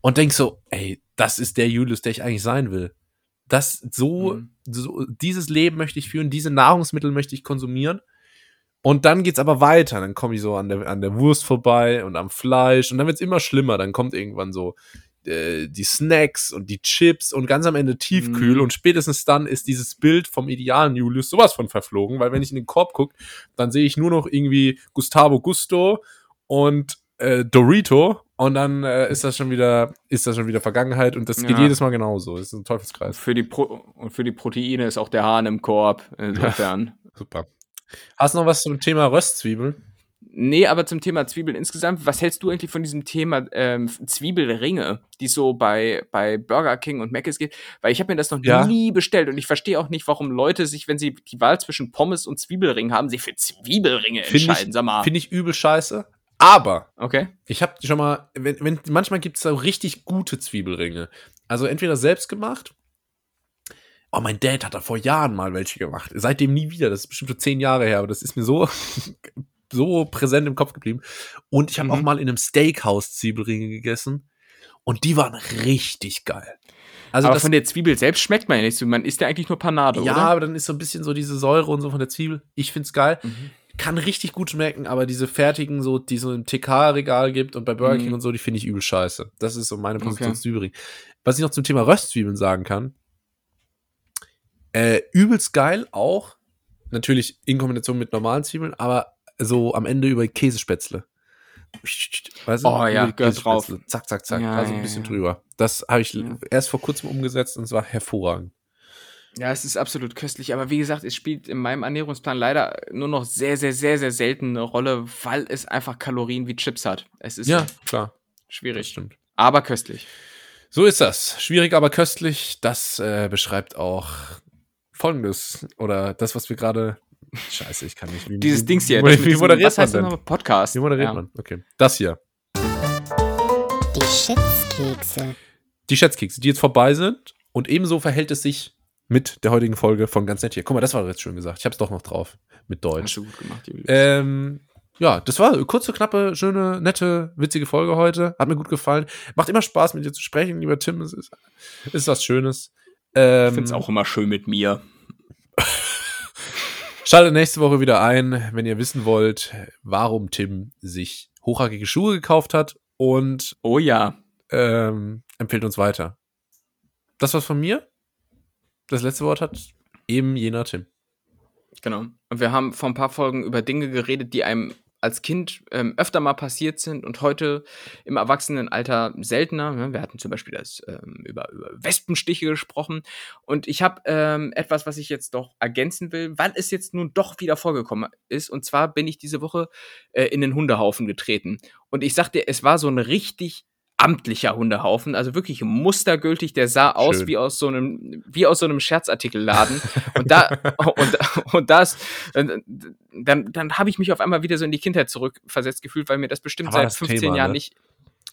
und denk so, ey, das ist der Julius, der ich eigentlich sein will. Das so, Mhm. so dieses Leben möchte ich führen, diese Nahrungsmittel möchte ich konsumieren. Und dann geht's aber weiter. Dann komme ich so an der, an der Wurst vorbei und am Fleisch. Und dann wird's immer schlimmer. Dann kommt irgendwann so äh, die Snacks und die Chips und ganz am Ende Tiefkühl. Mhm. Und spätestens dann ist dieses Bild vom idealen Julius sowas von verflogen. Weil wenn ich in den Korb gucke, dann sehe ich nur noch irgendwie Gustavo Gusto und äh, Dorito. Und dann äh, ist das schon wieder, ist das schon wieder Vergangenheit. Und das geht Ja. jedes Mal genauso. Das ist ein Teufelskreis. Für die Pro und für die Proteine ist auch der Hahn im Korb. Insofern. Super. Hast du noch was zum Thema Röstzwiebeln? Nee, aber zum Thema Zwiebeln insgesamt, was hältst du eigentlich von diesem Thema ähm, Zwiebelringe, die es so bei, bei Burger King und Mc's gibt? Weil ich habe mir das noch Ja. nie bestellt und ich verstehe auch nicht, warum Leute sich, wenn sie die Wahl zwischen Pommes und Zwiebelring haben, sich für Zwiebelringe Find ich- entscheiden. Sag mal. Finde ich übel scheiße. Aber Okay. ich habe schon mal, wenn, wenn, manchmal gibt es da richtig gute Zwiebelringe. Also entweder selbst gemacht. Oh, mein Dad hat da vor Jahren mal welche gemacht. Seitdem nie wieder. Das ist bestimmt schon zehn Jahre her, aber das ist mir so, so präsent im Kopf geblieben. Und ich habe Mhm. auch mal in einem Steakhouse Zwiebelringe gegessen. Und die waren richtig geil. Also aber das, von der Zwiebel selbst schmeckt man ja nicht so. Man isst ja eigentlich nur Panade, ja, oder? aber dann ist so ein bisschen so diese Säure und so von der Zwiebel. Ich find's geil. Mhm. Kann richtig gut schmecken, aber diese fertigen, so, die so im TK-Regal gibt und bei Burger King Mhm. und so, die finde ich übel scheiße. Das ist so meine Position Okay. zu Zwiebelring. Was ich noch zum Thema Röstzwiebeln sagen kann, äh, übelst geil auch, natürlich in Kombination mit normalen Zwiebeln, aber so am Ende über Käsespätzle. Weißt Oh ja, gehört drauf. Zack, zack, zack. Ja, also ein ja, bisschen ja. drüber. Das habe ich Ja. erst vor kurzem umgesetzt und es war hervorragend. Ja, es ist absolut köstlich, aber wie gesagt, es spielt in meinem Ernährungsplan leider nur noch sehr, sehr, sehr, sehr selten eine Rolle, weil es einfach Kalorien wie Chips hat. Es ist Ja, klar. Schwierig, stimmt. aber köstlich. So ist das. Schwierig, aber köstlich. Das äh, beschreibt auch Folgendes. Oder das, was wir gerade. Scheiße, ich kann nicht. Wie, Dieses Dings hier, Wie, wie moderiert man das denn? Podcast. Wie moderiert Ja. man? Okay. Das hier. Die Schätzkekse. Die Schätzkekse, die jetzt vorbei sind. Und ebenso verhält es sich mit der heutigen Folge von ganz nett hier. Guck mal, das war doch jetzt schön gesagt. Ich hab's doch noch drauf. Mit Hast Deutsch. du gut gemacht. Ähm, ja, das war eine kurze, knappe, schöne, nette, witzige Folge heute. Hat mir gut gefallen. Macht immer Spaß, mit dir zu sprechen, lieber Tim. Es ist, ist was Schönes. Ähm, ich find's auch immer schön mit mir. Schaltet nächste Woche wieder ein, wenn ihr wissen wollt, warum Tim sich hochhackige Schuhe gekauft hat und Oh ja. ähm, empfiehlt uns weiter. Das war's von mir. Das letzte Wort hat eben jener Tim. Genau. Und wir haben vor ein paar Folgen über Dinge geredet, die einem als Kind ähm, öfter mal passiert sind und heute im Erwachsenenalter seltener. Ne? Wir hatten zum Beispiel das ähm, über, über Wespenstiche gesprochen. Und ich habe ähm, etwas, was ich jetzt doch ergänzen will, weil es jetzt nun doch wieder vorgekommen ist. Und zwar bin ich diese Woche äh, in den Hundehaufen getreten. Und ich sagte, es war so ein richtig amtlicher Hundehaufen, also wirklich mustergültig, der sah aus Schön. wie aus so einem wie aus so einem Scherzartikelladen und da und, und das dann dann, habe ich mich auf einmal wieder so in die Kindheit zurückversetzt gefühlt, weil mir das bestimmt war seit das 15 Thema, Jahren ne? nicht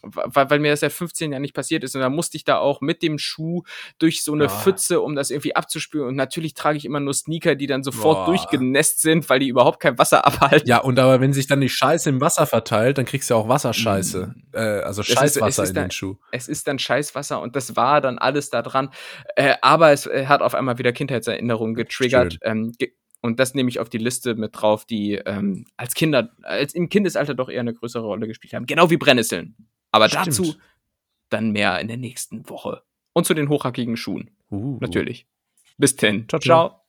weil, weil mir das seit 15 Jahren nicht passiert ist und da musste ich da auch mit dem Schuh durch so eine Ja. Pfütze, um das irgendwie abzuspülen und natürlich trage ich immer nur Sneaker, die dann sofort Boah. durchgenässt sind, weil die überhaupt kein Wasser abhalten. Ja, und aber wenn sich dann die Scheiße im Wasser verteilt, dann kriegst du ja auch Wasserscheiße. Äh, also Scheißwasser ist in da- den Schuh. es ist dann Scheißwasser und das war dann alles da dran. Äh, aber es äh, hat auf einmal wieder Kindheitserinnerungen getriggert. Ähm, ge und das nehme ich auf die Liste mit drauf, die ähm, als Kinder, als im Kindesalter doch eher eine größere Rolle gespielt haben. Genau wie Brennnesseln. Aber Stimmt. dazu dann mehr in der nächsten Woche. Und zu den hochhackigen Schuhen. Uh. Natürlich. Bis denn. Ciao, ciao. ciao.